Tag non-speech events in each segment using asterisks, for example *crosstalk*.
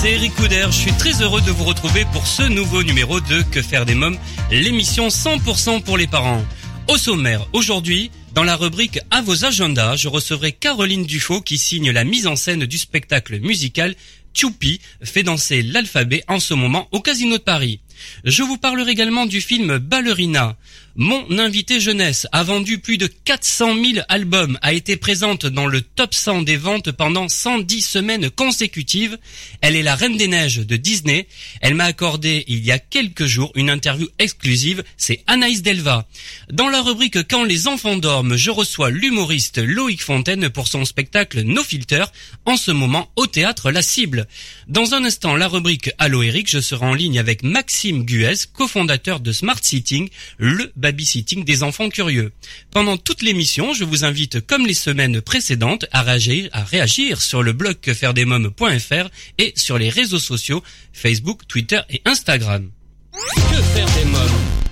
C'est Eric Couder. Je suis très heureux de vous retrouver pour ce nouveau numéro de Que faire des mômes, l'émission 100% pour les parents. Au sommaire, aujourd'hui, dans la rubrique À vos agendas, je recevrai Caroline Dufaux qui signe la mise en scène du spectacle musical Tchoupi fait danser l'alphabet en ce moment au Casino de Paris. Je vous parlerai également du film Ballerina. Mon invité jeunesse a vendu plus de 400 000 albums, a été présente dans le top 100 des ventes pendant 110 semaines consécutives. Elle est la reine des neiges de Disney. Elle m'a accordé il y a quelques jours une interview exclusive. C'est Anaïs Delva. Dans la rubrique Quand les enfants dorment, je reçois l'humoriste Loïc Fontaine pour son spectacle No Filter, en ce moment au théâtre La Cible. Dans un instant, la rubrique Allo Eric, je serai en ligne avec Maxime Guez, cofondateur de Smart Sitting, le babysitting des enfants curieux. Pendant toute l'émission, je vous invite, comme les semaines précédentes, à réagir, à réagir sur le blog quefairedesmoms.fr et sur les réseaux sociaux Facebook, Twitter et Instagram. Que faire des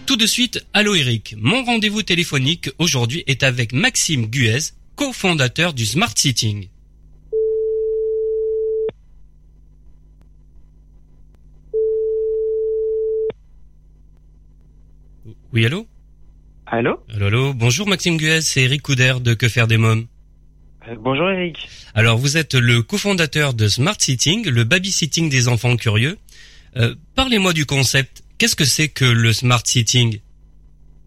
Tout de suite, allô Eric. Mon rendez-vous téléphonique aujourd'hui est avec Maxime Guez, cofondateur du Smart Sitting. Oui, allô? Allô? Allô, allô? Bonjour Maxime Guez, c'est Eric Couder de Que faire des mômes? Euh, Bonjour Eric. Alors, vous êtes le cofondateur de Smart Sitting, le babysitting des enfants curieux. Euh, Parlez-moi du concept. Qu'est-ce que c'est que le Smart Sitting?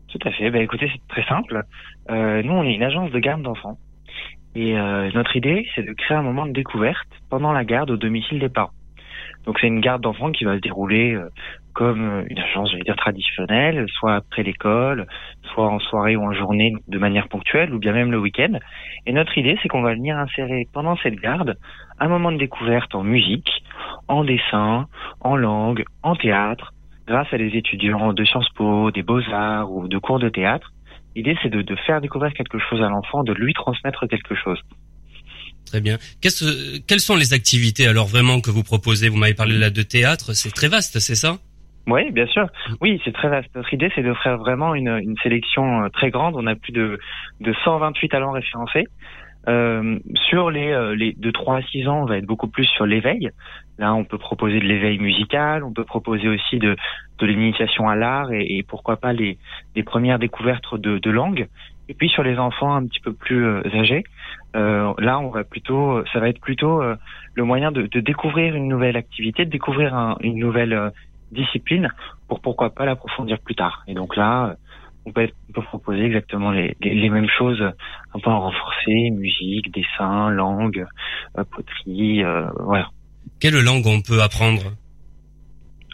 Tout à fait. Bah, écoutez, c'est très simple. Euh, nous, on est une agence de garde d'enfants. Et notre idée, c'est de créer un moment de découverte pendant la garde au domicile des parents. Donc c'est une garde d'enfants qui va se dérouler comme euh, une agence, j'allais dire, traditionnelle, soit après l'école, soit en soirée ou en journée de manière ponctuelle, ou bien même le week-end. Et notre idée, c'est qu'on va venir insérer pendant cette garde un moment de découverte en musique, en dessin, en langue, en théâtre, grâce à des étudiants de Sciences Po, des Beaux-Arts ou de cours de théâtre. L'idée, c'est de, de faire découvrir quelque chose à l'enfant, de lui transmettre quelque chose. Très bien. Qu'est-ce- quelles sont les activités alors vraiment que vous proposez? Vous m'avez parlé là de théâtre, c'est très vaste, c'est ça? Oui, bien sûr. Oui, c'est très vaste. Notre idée, c'est d'offrir vraiment une, une sélection euh, très grande. On a plus de, de 128 talents référencés. Euh, sur les, euh, les de 3 à 6 ans, on va être beaucoup plus sur l'éveil. Là, on peut proposer de l'éveil musical, on peut proposer aussi de, de l'initiation à l'art et, et pourquoi pas les, les premières découvertes de, de langue. Et puis sur les enfants un petit peu plus euh, âgés, euh, là, on va plutôt, ça va être plutôt euh, le moyen de, de découvrir une nouvelle activité, de découvrir un- une nouvelle euh, discipline pour pourquoi pas l'approfondir plus tard. Et donc là, on peut, on peut proposer exactement les, les, les mêmes choses, un peu en renforcé, musique, dessin, langue, euh, poterie, euh, voilà. Quelle langue on peut apprendre?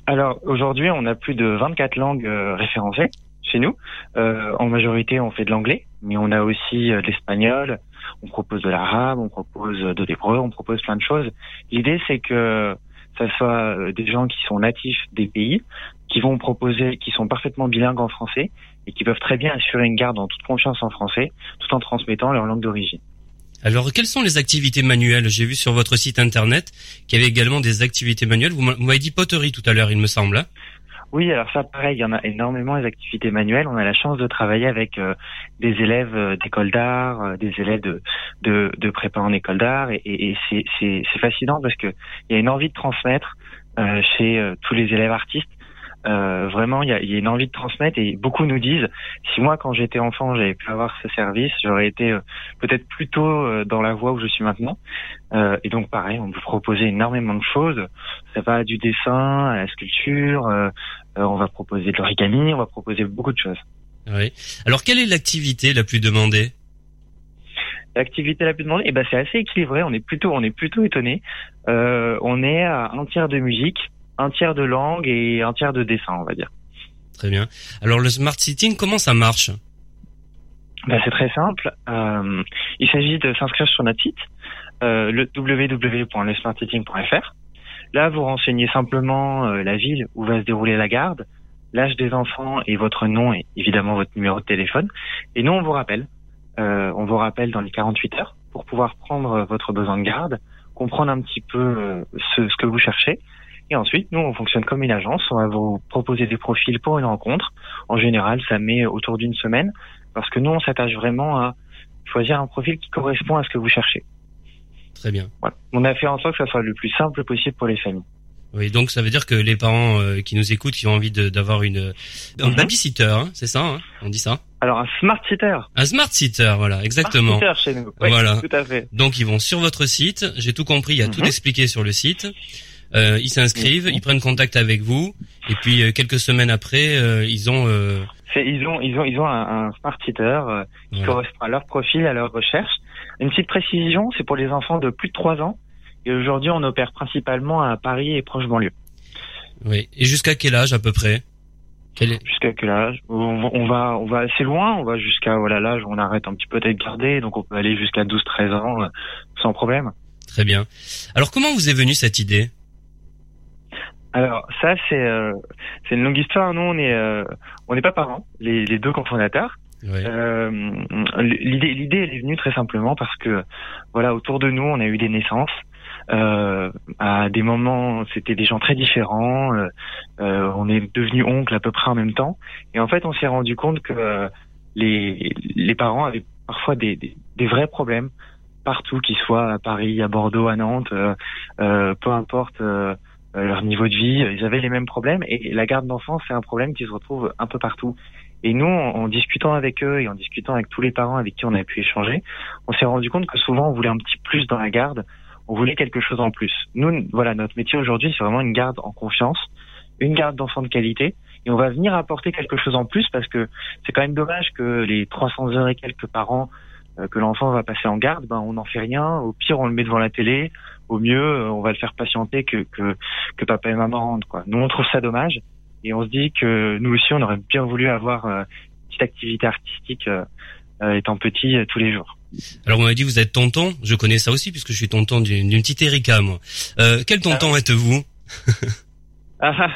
Alors aujourd'hui, on a plus de 24 langues euh, référencées chez nous. Euh, en majorité, on fait de l'anglais, mais on a aussi euh, de l'espagnol. On propose de l'arabe, on propose de l'hébreu, on propose plein de choses. L'idée, c'est que ça soit euh, des gens qui sont natifs des pays, qui vont proposer, qui sont parfaitement bilingues en français et qui peuvent très bien assurer une garde en toute confiance en français, tout en transmettant leur langue d'origine. Alors, quelles sont les activités manuelles? J'ai vu sur votre site internet qu'il y avait également des activités manuelles. Vous m'a- vous m'avez dit poterie tout à l'heure, il me semble. Oui, alors ça, pareil, il y en a énormément les activités manuelles. On a la chance de travailler avec euh, des élèves euh, d'école d'art, euh, des élèves de, de, de prépa en école d'art, et, et, c'est, fascinant parce que il y a une envie de transmettre euh, chez euh, tous les élèves artistes. Vraiment, il y a, il y a une envie de transmettre et beaucoup nous disent si moi, quand j'étais enfant, j'avais pu avoir ce service, j'aurais été peut-être plus tôt dans la voie où je suis maintenant. Et donc, pareil, on peut proposer énormément de choses. Ça va du dessin à la sculpture. Euh, on va proposer de l'origami, on va proposer beaucoup de choses. Oui. Alors, quelle est l'activité la plus demandée? L'activité la plus demandée, eh ben c'est assez équilibré. On est plutôt, on est plutôt étonné. Euh, on est à un tiers de musique, un tiers de langue et un tiers de dessin, on va dire. Très bien. Alors, le smart sitting, comment ça marche? Ben, C'est très simple. Euh, il s'agit de s'inscrire sur notre site, euh, le. Là, vous renseignez simplement euh, la ville où va se dérouler la garde, l'âge des enfants et votre nom et évidemment votre numéro de téléphone. Et nous, on vous rappelle. Euh, on vous rappelle dans les 48 heures pour pouvoir prendre votre besoin de garde, comprendre un petit peu euh, ce, ce, que vous cherchez. Et ensuite, nous, on fonctionne comme une agence. On va vous proposer des profils pour une rencontre. En général, ça met autour d'une semaine parce que nous, on s'attache vraiment à choisir un profil qui correspond à ce que vous cherchez. Très bien. Voilà. On a fait en sorte que ça soit le plus simple possible pour les familles. Oui, donc ça veut dire que les parents euh, qui nous écoutent, qui ont envie d'avoir une un mm babysitter, hein, c'est ça, hein on dit ça Alors un smart sitter. Un smart sitter, voilà, exactement. Smart sitter chez nous. Voilà. Tout à fait. Donc ils vont sur votre site. J'ai tout compris, il y a tout expliqué sur le site. Euh, ils s'inscrivent, ils prennent contact avec vous, et puis euh, quelques semaines après, euh, ils ont. ils ont ils ont ils ont un, un smart sitter qui voilà. correspond à leur profil, à leur recherche. Une petite précision, c'est pour les enfants de plus de 3 ans. Et aujourd'hui, on opère principalement à Paris et proche banlieue. Oui. Et jusqu'à quel âge à peu près? Quel est... Jusqu'à quel âge? On va, on va assez loin. On va jusqu'à voilà l'âge où on arrête un petit peu d'être gardé. Donc on peut aller jusqu'à 12-13 ans euh, sans problème. Très bien. Alors comment vous est venue cette idée? Alors ça c'est euh, c'est une longue histoire. Nous on est euh, on n'est pas parents, les, les deux cofondateurs. Euh, l'idée l'idée elle est venue très simplement parce que voilà autour de nous on a eu des naissances. Euh, à des moments, c'était des gens très différents. Euh, euh, on est devenu oncle à peu près en même temps, et en fait, on s'est rendu compte que les les parents avaient parfois des, des, des vrais problèmes partout, qu'ils soient à Paris, à Bordeaux, à Nantes, peu importe leur niveau de vie, ils avaient les mêmes problèmes. Et la garde d'enfants, c'est un problème qui se retrouve un peu partout. Et nous, en, discutant avec eux et en discutant avec tous les parents avec qui on a pu échanger, on s'est rendu compte que souvent on voulait un petit plus dans la garde, on voulait quelque chose en plus. Nous, voilà, notre métier aujourd'hui, c'est vraiment une garde en confiance, une garde d'enfants de qualité, et on va venir apporter quelque chose en plus parce que c'est quand même dommage que les 300 heures et quelques par an euh, que l'enfant va passer en garde, ben on n'en fait rien. Au pire, on le met devant la télé. Au mieux, euh, on va le faire patienter que que, que papa et maman rentrent. Quoi. Nous, on trouve ça dommage, et on se dit que nous aussi, on aurait bien voulu avoir euh, une petite activité artistique étant petit tous les jours. Alors on m'a dit vous êtes tonton, je connais ça aussi puisque je suis tonton d'une petite Erika moi. Euh, quel tonton ah. êtes-vous? *laughs* Ah, ah,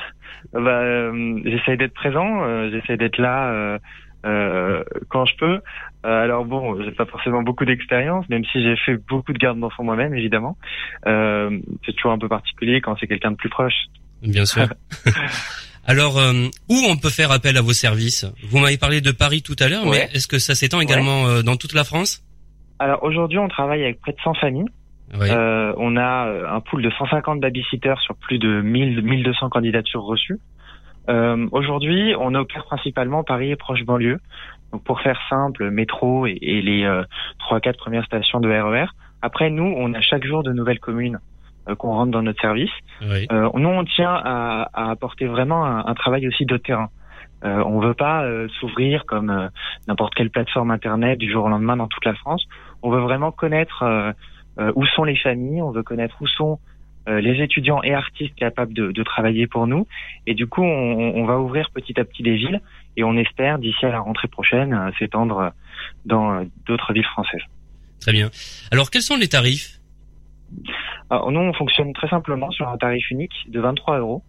bah, euh, j'essaie d'être présent, euh, j'essaie d'être là euh, quand je peux. alors bon, j'ai pas forcément beaucoup d'expérience, même si j'ai fait beaucoup de garde d'enfants moi-même évidemment. c'est toujours un peu particulier quand c'est quelqu'un de plus proche. Bien sûr. *laughs* Alors, où on peut faire appel à vos services? Vous m'avez parlé de Paris tout à l'heure, ouais. mais est-ce que ça s'étend également ouais. dans toute la France? Alors aujourd'hui, on travaille avec près de 100 familles. Oui. Euh, on a un pool de 150 babysitters sur plus de 1000, 1200 candidatures reçues. Euh, aujourd'hui, on opère principalement Paris et proche banlieue. Donc pour faire simple, métro et, et les euh, trois euh, quatre premières stations de RER. Après, nous, on a chaque jour de nouvelles communes euh, qu'on rentre dans notre service. Oui. Euh, nous, on tient à, à apporter vraiment un, un, travail aussi de terrain. Euh, on veut pas s'ouvrir comme n'importe quelle plateforme internet du jour au lendemain dans toute la France. On veut vraiment connaître euh, euh, où sont les familles, on veut connaître où sont euh, les étudiants et artistes capables de, de, travailler pour nous. Et du coup, on, on, va ouvrir petit à petit des villes et on espère d'ici à la rentrée prochaine s'étendre dans d'autres villes françaises. Très bien. Alors, quels sont les tarifs? Alors, Nous, on fonctionne très simplement sur un tarif unique de 23 euros.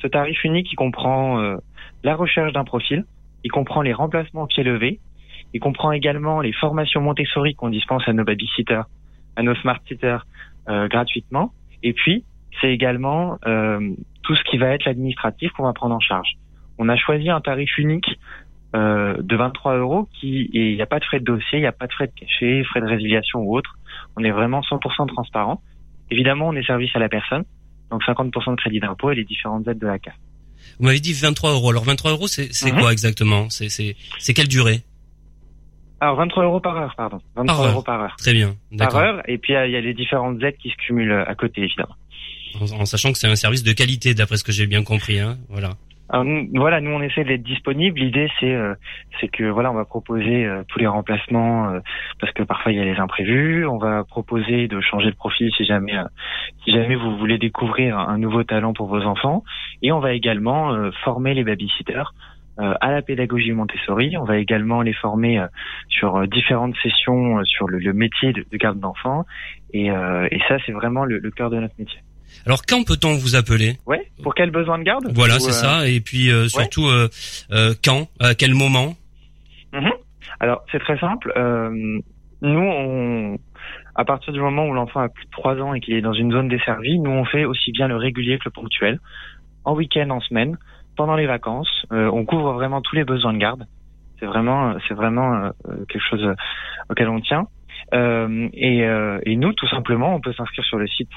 Ce tarif unique, il comprend euh, la recherche d'un profil, il comprend les remplacements pied levé, il comprend également les formations Montessori qu'on dispense à nos babysitters, à nos smart sitters euh, gratuitement. Et puis, c'est également euh, tout ce qui va être l'administratif qu'on va prendre en charge. On a choisi un tarif unique euh, de 23 euros qui il n'y a pas de frais de dossier, il n'y a pas de frais de cachet, frais de résiliation ou autre. On est vraiment 100% transparent. Évidemment, on est service à la personne, donc 50% de crédit d'impôt et les différentes aides de la carte. Vous m'avez dit 23 euros. Alors 23 euros, c'est mm -hmm. quoi exactement? C'est quelle durée? Alors 23 euros par heure, pardon. 23 par euros par heure. Très bien. Par heure, et puis il y a les différentes aides qui se cumulent à côté, évidemment. En, en sachant que c'est un service de qualité, d'après ce que j'ai bien compris, hein. Voilà. Nous, voilà, nous on essaie d'être disponible. L'idée c'est euh, c'est que voilà, on va proposer euh, tous les remplacements euh, parce que parfois il y a les imprévus. On va proposer de changer de profil si jamais si jamais vous voulez découvrir un, nouveau talent pour vos enfants. Et on va également former les babysitters euh, à la pédagogie Montessori. On va également les former euh, sur euh, différentes sessions sur le, métier de, garde d'enfants. Et, ça, c'est vraiment le, cœur de notre métier. Alors quand peut-on vous appeler? Ouais. Pour quel besoin de garde? Voilà, c'est ça. Et puis surtout quand, à quel moment? Mhm. Alors c'est très simple. nous, on, à partir du moment où l'enfant a plus de 3 ans et qu'il est dans une zone desservie, nous on fait aussi bien le régulier que le ponctuel, en week-end, en semaine pendant les vacances. Euh, on couvre vraiment tous les besoins de garde. C'est vraiment, c'est vraiment euh, quelque chose auquel on tient. Euh, et, et, nous, tout simplement, on peut s'inscrire sur le site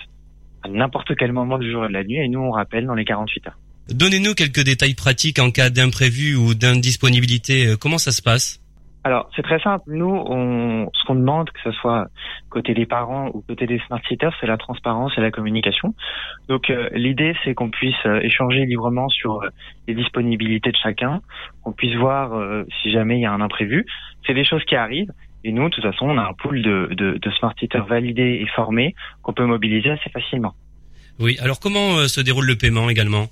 à n'importe quel moment du jour et de la nuit, et nous, on rappelle dans les 48 heures. Donnez-nous quelques détails pratiques en cas d'imprévu ou d'indisponibilité. Comment ça se passe? Alors, c'est très simple. Nous, on, ce qu'on demande, que ce soit côté des parents ou côté des smart sitters, c'est la transparence et la communication. Donc, euh, l'idée, c'est qu'on puisse euh, échanger librement sur euh, les disponibilités de chacun, qu'on puisse voir si jamais il y a un imprévu. C'est des choses qui arrivent. Et nous, de toute façon, on a un pool de, de, de smart sitters validés et formés qu'on peut mobiliser assez facilement. Oui. Alors, comment se déroule le paiement également?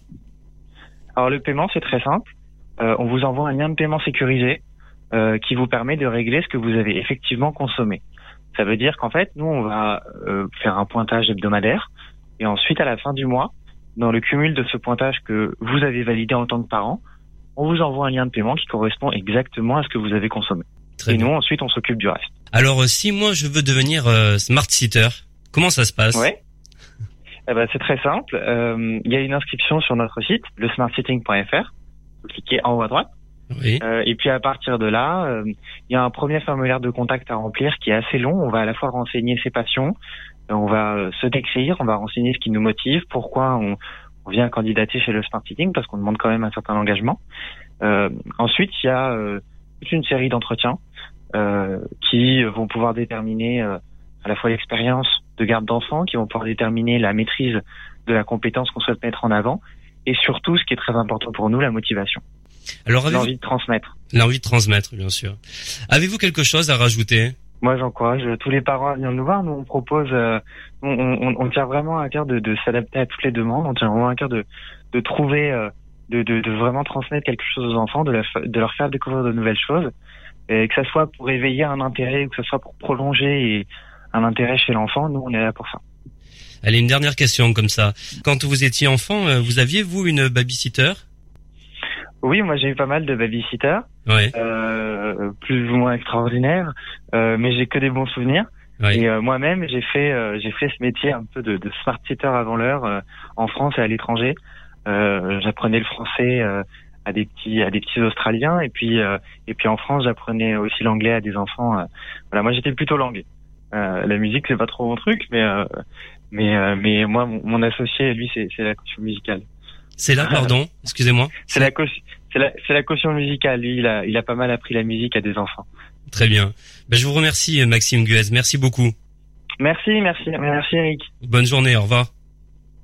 Alors, le paiement, c'est très simple. on vous envoie un lien de paiement sécurisé euh, qui vous permet de régler ce que vous avez effectivement consommé. Ça veut dire qu'en fait, nous, on va euh, faire un pointage hebdomadaire et ensuite, à la fin du mois, dans le cumul de ce pointage que vous avez validé en tant que parent, on vous envoie un lien de paiement qui correspond exactement à ce que vous avez consommé. Et nous, ensuite, on s'occupe du reste. Alors, euh, si moi, je veux devenir smart sitter, comment ça se passe? Ouais. *laughs* Eh ben, c'est très simple. Il y a une inscription sur notre site, le smartsitting.fr. Vous cliquez en haut à droite. Euh, et puis à partir de là, euh, il y a un premier formulaire de contact à remplir qui est assez long. On va à la fois renseigner ses passions, euh, on va se décrire, on va renseigner ce qui nous motive, pourquoi on, on vient candidater chez le Smart Sitting, parce qu'on demande quand même un certain engagement. ensuite, il y a toute une série d'entretiens qui vont pouvoir déterminer à la fois l'expérience de garde d'enfants, qui vont pouvoir déterminer la maîtrise de la compétence qu'on souhaite mettre en avant, et surtout, ce qui est très important pour nous, la motivation. Alors, l'envie de transmettre. L'envie de transmettre, bien sûr. Avez-vous quelque chose à rajouter? Moi, j'encourage tous les parents à venir nous voir. Nous, on propose, euh, on, on, on, tient vraiment à cœur de, de s'adapter à toutes les demandes. On tient vraiment à cœur de, de trouver, euh, de, de, de, vraiment transmettre quelque chose aux enfants, de, de leur faire découvrir de nouvelles choses, et que ça soit pour éveiller un intérêt ou que ce soit pour prolonger un intérêt chez l'enfant. Nous, on est là pour ça. Allez, une dernière question comme ça. Quand vous étiez enfant, euh, vous aviez vous une babysitter? Oui, moi j'ai eu pas mal de babysitters, euh, plus ou moins extraordinaires, euh, mais j'ai que des bons souvenirs. Et euh, moi-même, j'ai fait j'ai fait ce métier un peu de, de smart sitter avant l'heure en France et à l'étranger. j'apprenais le français à des petits à des petits Australiens et puis et puis en France, j'apprenais aussi l'anglais à des enfants. voilà, moi j'étais plutôt langue. la musique c'est pas trop mon truc, mais mais mais moi mon, mon associé lui c'est c'est la culture musicale. C'est là, pardon, excusez-moi. C'est la, c'est la, la, caution musicale. Lui, il a, il a pas mal appris la musique à des enfants. Très bien. Ben, je vous remercie, Maxime Guez. Merci beaucoup. Merci, merci, merci Eric. Bonne journée, au revoir.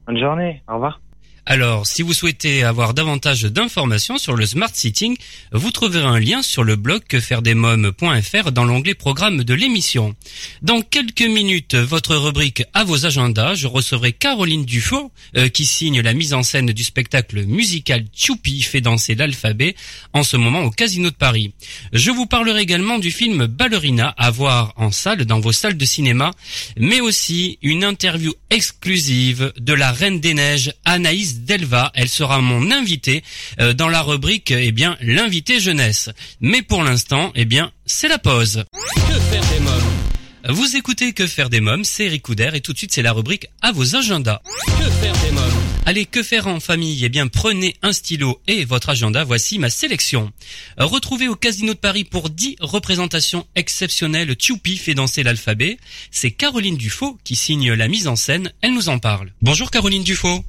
Bonne journée, au revoir. Alors, si vous souhaitez avoir davantage d'informations sur le smart sitting, vous trouverez un lien sur le blog quefairedesmoms.fr dans l'onglet programme de l'émission. Dans quelques minutes, votre rubrique à vos agendas, je recevrai Caroline Dufaux, euh, qui signe la mise en scène du spectacle musical Choupi fait danser l'alphabet en ce moment au Casino de Paris. Je vous parlerai également du film Ballerina à voir en salle dans vos salles de cinéma, mais aussi une interview exclusive de la Reine des Neiges, Anaïs Delva. Elle sera mon invitée euh, dans la rubrique, eh bien, l'invité jeunesse. Mais pour l'instant, eh bien, c'est la pause. Que faire des mômes? Vous écoutez Que faire des mômes, c'est Eric et tout de suite c'est la rubrique à vos agendas. Que faire des mômes? Allez, que faire en famille? Eh bien, prenez un stylo et votre agenda. Voici ma sélection. Retrouvez au Casino de Paris pour 10 représentations exceptionnelles. Tchoupi fait danser l'alphabet. C'est Caroline Dufaux qui signe la mise en scène. Elle nous en parle. Bonjour Caroline Dufaux.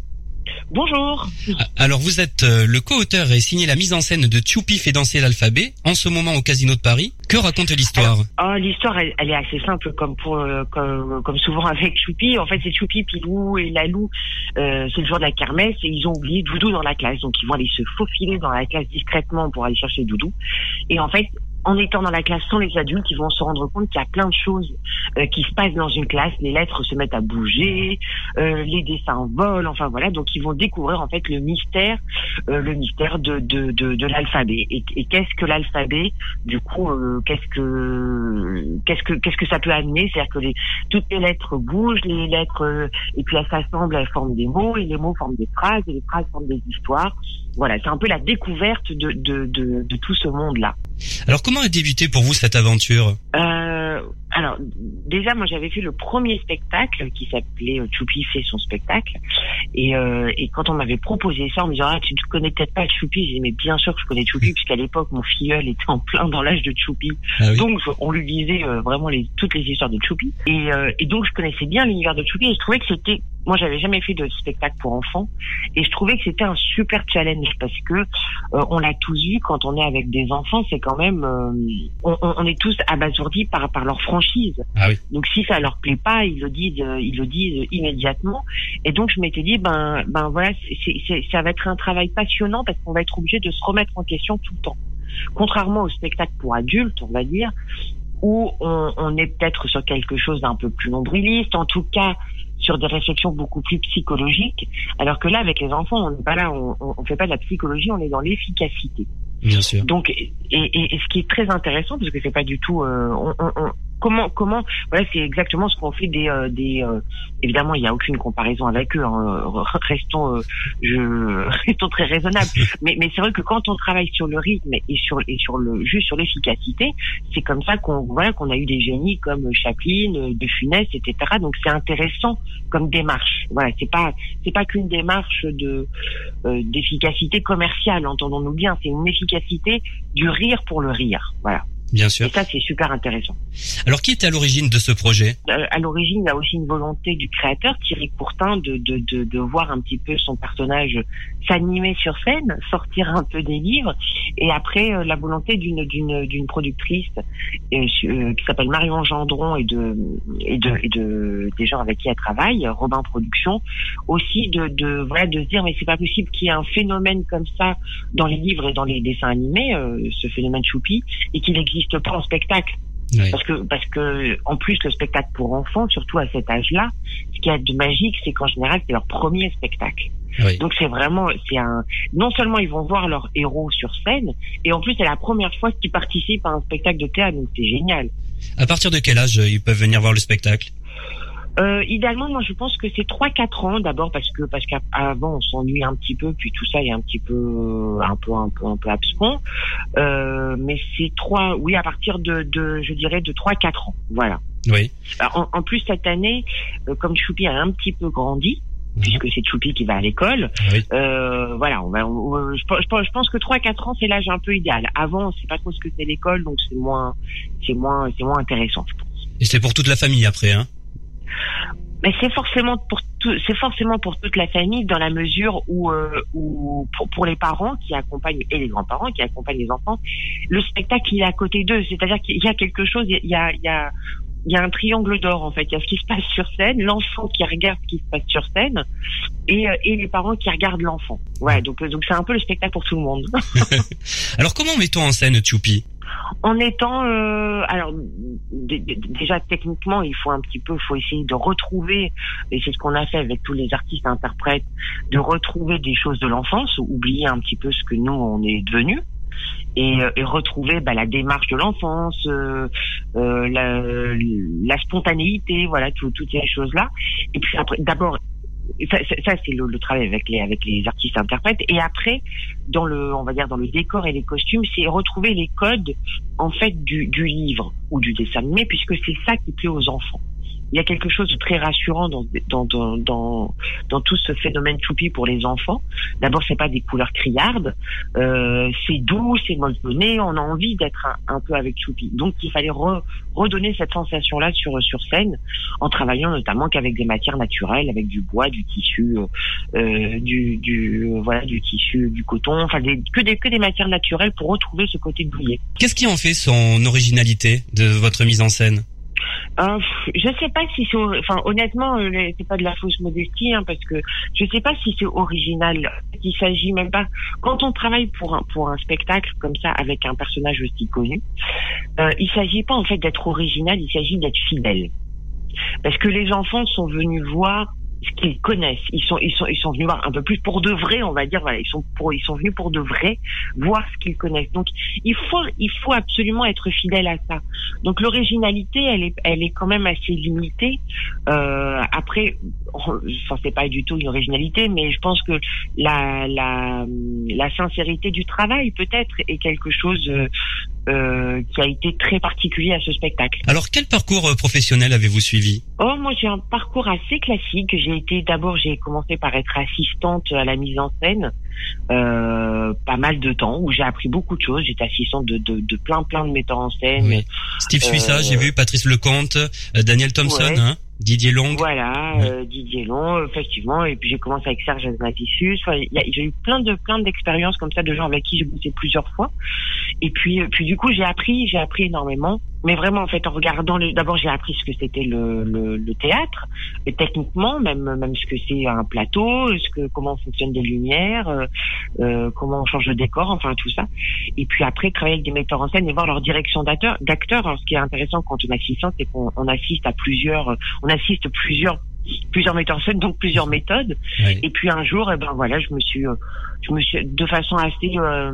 Bonjour. Ah, alors vous êtes euh, le co-auteur et signé la mise en scène de Tchoupi fait danser l'alphabet en ce moment au Casino de Paris. Que raconte l'histoire? Ah, L'histoire, elle, est assez simple comme pour euh, comme, souvent avec Choupi. En fait, c'est Choupi, Pilou et Lalou. Euh, c'est le jour de la kermesse et ils ont oublié Doudou dans la classe. Donc ils vont aller se faufiler dans la classe discrètement pour aller chercher Doudou. Et en fait, en étant dans la classe sans les adultes, ils vont se rendre compte qu'il y a plein de choses euh, qui se passent dans une classe. Les lettres se mettent à bouger, euh, les dessins volent, enfin voilà. Donc ils vont découvrir en fait le mystère, euh, le mystère de de, de, de l'alphabet. Et, qu'est-ce que l'alphabet? Du coup, qu'est-ce que qu'est-ce que qu'est-ce que ça peut amener? C'est-à-dire que les, toutes les lettres bougent, les lettres et puis elles s'assemblent, elles forment des mots et les mots forment des phrases et les phrases forment des histoires. Voilà, c'est un peu la découverte de de, de, de tout ce monde-là. Alors comment a débuté pour vous cette aventure? Euh, Alors déjà moi j'avais fait le premier spectacle qui s'appelait euh, Choupi fait son spectacle. Et, euh, et quand on m'avait proposé ça on me disant ah tu ne connais peut-être pas Choupi j'ai dit mais bien sûr que je connais Choupi puisqu'à l'époque mon filleul était en plein dans l'âge de Choupi. Ah donc on lui disait euh, vraiment les, toutes les histoires de Choupi. Et, euh, et donc je connaissais bien l'univers de Choupi et je trouvais que c'était moi j'avais jamais fait de spectacle pour enfants et je trouvais que c'était un super challenge parce que euh, on l'a tous vu quand on est avec des enfants c'est quand même euh, on, on, est tous abasourdis par par leur franchise ah oui. donc si ça leur plaît pas ils le disent euh, ils le disent immédiatement et donc je m'étais dit ben ben voilà c'est ça va être un travail passionnant parce qu'on va être obligé de se remettre en question tout le temps contrairement au spectacle pour adultes on va dire où on, on est peut-être sur quelque chose d'un peu plus nombriliste, en tout cas sur des réflexions beaucoup plus psychologiques, alors que là, avec les enfants, on n'est pas là, on, on fait pas de la psychologie, on est dans l'efficacité. Bien sûr. Donc, et, et, et, ce qui est très intéressant, parce que c'est pas du tout, euh, on, on, comment comment voilà c'est exactement ce qu'on fait des euh, des euh, évidemment il n'y a aucune comparaison avec eux hein, *laughs* restons euh, je *laughs* restons très raisonnables. *laughs* Mais mais c'est vrai que quand on travaille sur le rythme et sur et sur le juste sur l'efficacité c'est comme ça qu'on voilà qu'on a eu des génies comme Chaplin De Funès etc donc c'est intéressant comme démarche. Voilà c'est pas c'est pas qu'une démarche de d'efficacité commerciale entendons-nous bien. C'est une efficacité du rire pour le rire. Voilà Bien sûr. Et ça, c'est super intéressant. Alors, qui est à l'origine de ce projet? Euh, À l'origine, il y a aussi une volonté du créateur, Thierry Courtin, de, de, de, de voir un petit peu son personnage s'animer sur scène, sortir un peu des livres, et après euh, la volonté d'une d'une d'une productrice euh, qui s'appelle Marion Gendron et de et de et de des gens avec qui elle travaille, Robin Productions, aussi de de voilà de se dire mais c'est pas possible qu'il y ait un phénomène comme ça dans les livres et dans les dessins animés, ce phénomène choupi, et qu'il existe n'existe pas en spectacle. Parce que parce que en plus le spectacle pour enfants, surtout à cet âge-là, ce qui a de magique, c'est qu'en général c'est leur premier spectacle. Donc c'est vraiment c'est un non seulement ils vont voir leurs héros sur scène, et en plus c'est la première fois qu'ils participent à un spectacle de théâtre, donc c'est génial. À partir de quel âge euh, ils peuvent venir voir le spectacle? Euh, idéalement, moi, je pense que c'est trois quatre ans d'abord parce que parce qu'avant on s'ennuie un petit peu, puis tout ça est un petit peu un peu un peu un peu abscon. Euh, mais c'est trois, oui, à partir de, de je dirais de trois quatre ans, voilà. Oui. En, en, plus cette année, euh, comme Choupi a un petit peu grandi, mhm. puisque c'est Choupi qui va à l'école. Oui. Euh, voilà, on va, je, je, je, pense que 3-4 ans c'est l'âge un peu idéal. Avant, on sait pas trop ce que c'est l'école, donc c'est moins, c'est moins, c'est moins intéressant, je pense. Et c'est pour toute la famille après, hein mais c'est forcément pour tout, c'est forcément pour toute la famille dans la mesure où, euh, où pour, pour, les parents qui accompagnent et les grands-parents qui accompagnent les enfants, le spectacle il est à côté d'eux, c'est-à-dire qu'il y a quelque chose, il y a, il y a il y a un triangle d'or en fait. Il y a ce qui se passe sur scène, l'enfant qui regarde ce qui se passe sur scène, et, euh, et les parents qui regardent l'enfant. Ouais, donc donc c'est un peu le spectacle pour tout le monde. *laughs* *laughs* Alors comment mettons en scène Tchoupi? En étant euh, alors déjà techniquement il faut un petit peu faut essayer de retrouver et c'est ce qu'on a fait avec tous les artistes interprètes de retrouver des choses de l'enfance oublier un petit peu ce que nous on est devenu et, euh, et retrouver bah, la démarche de l'enfance, euh, la, spontanéité, voilà, tout, toutes ces choses là. Et puis après, d'abord ça, ça c'est le, le, travail avec les avec les artistes interprètes. Et après dans le on va dire dans le décor et les costumes c'est retrouver les codes en fait du, du livre ou du dessin animé puisque c'est ça qui plaît aux enfants il y a quelque chose de très rassurant dans dans dans dans, dans tout ce phénomène choupi pour les enfants. D'abord, c'est pas des couleurs criardes, euh, c'est doux, c'est molletonné, on a envie d'être un, peu avec choupi. Donc, il fallait re, redonner cette sensation-là sur sur scène, en travaillant notamment qu'avec des matières naturelles, avec du bois, du tissu, euh, du du voilà du tissu, du coton, enfin que des que des matières naturelles pour retrouver ce côté douillet. Qu'est-ce qui en fait son originalité de votre mise en scène? Euh, je sais pas si c'est, enfin honnêtement, euh, c'est pas de la fausse modestie, hein, parce que je sais pas si c'est original. Il s'agit même pas. Quand on travaille pour un pour un spectacle comme ça avec un personnage aussi connu, euh, il s'agit pas en fait d'être original, il s'agit d'être fidèle. Parce que les enfants sont venus voir ce qu'ils connaissent. Ils sont, ils sont, ils sont venus voir un peu plus pour de vrai, on va dire. Voilà, ils sont pour, ils sont venus pour de vrai voir ce qu'ils connaissent. Donc, il faut, il faut absolument être fidèle à ça. Donc, l'originalité, elle est, elle est quand même assez limitée. Euh, après, enfin, c'est pas du tout une originalité, mais je pense que la, la, la sincérité du travail peut-être est quelque chose euh, qui a été très particulier à ce spectacle. Alors, quel parcours euh, professionnel avez-vous suivi? Oh, moi j'ai un parcours assez classique. J'ai été d'abord, j'ai commencé par être assistante à la mise en scène, euh, pas mal de temps où j'ai appris beaucoup de choses. J'étais assistante de, de, de, plein plein de metteurs en scène. Oui. Steve Suissa, j'ai vu Patrice Lecomte, Daniel Thompson, Ouais. hein? Didier Long. Voilà, euh, Didier Long, effectivement. Et puis j'ai commencé avec Serge Azmatissus. Enfin, j'ai eu plein de plein d'expériences comme ça de gens avec qui j'ai bossé plusieurs fois. Et puis euh, puis du coup j'ai appris, j'ai appris énormément. Mais vraiment en fait en regardant d'abord j'ai appris ce que c'était le, le, le théâtre, et techniquement même même ce que c'est un plateau, ce que comment fonctionnent des lumières, euh, euh, comment on change de décor, enfin tout ça. Et puis après travailler avec des metteurs en scène et voir leur direction d'acteur. D'acteurs. Alors, ce qui est intéressant quand on assiste, c'est qu'on on assiste à plusieurs, on assiste plusieurs plusieurs metteurs en scène, donc plusieurs méthodes. Et puis un jour, eh ben voilà, je me suis, euh, je me suis de façon assez euh,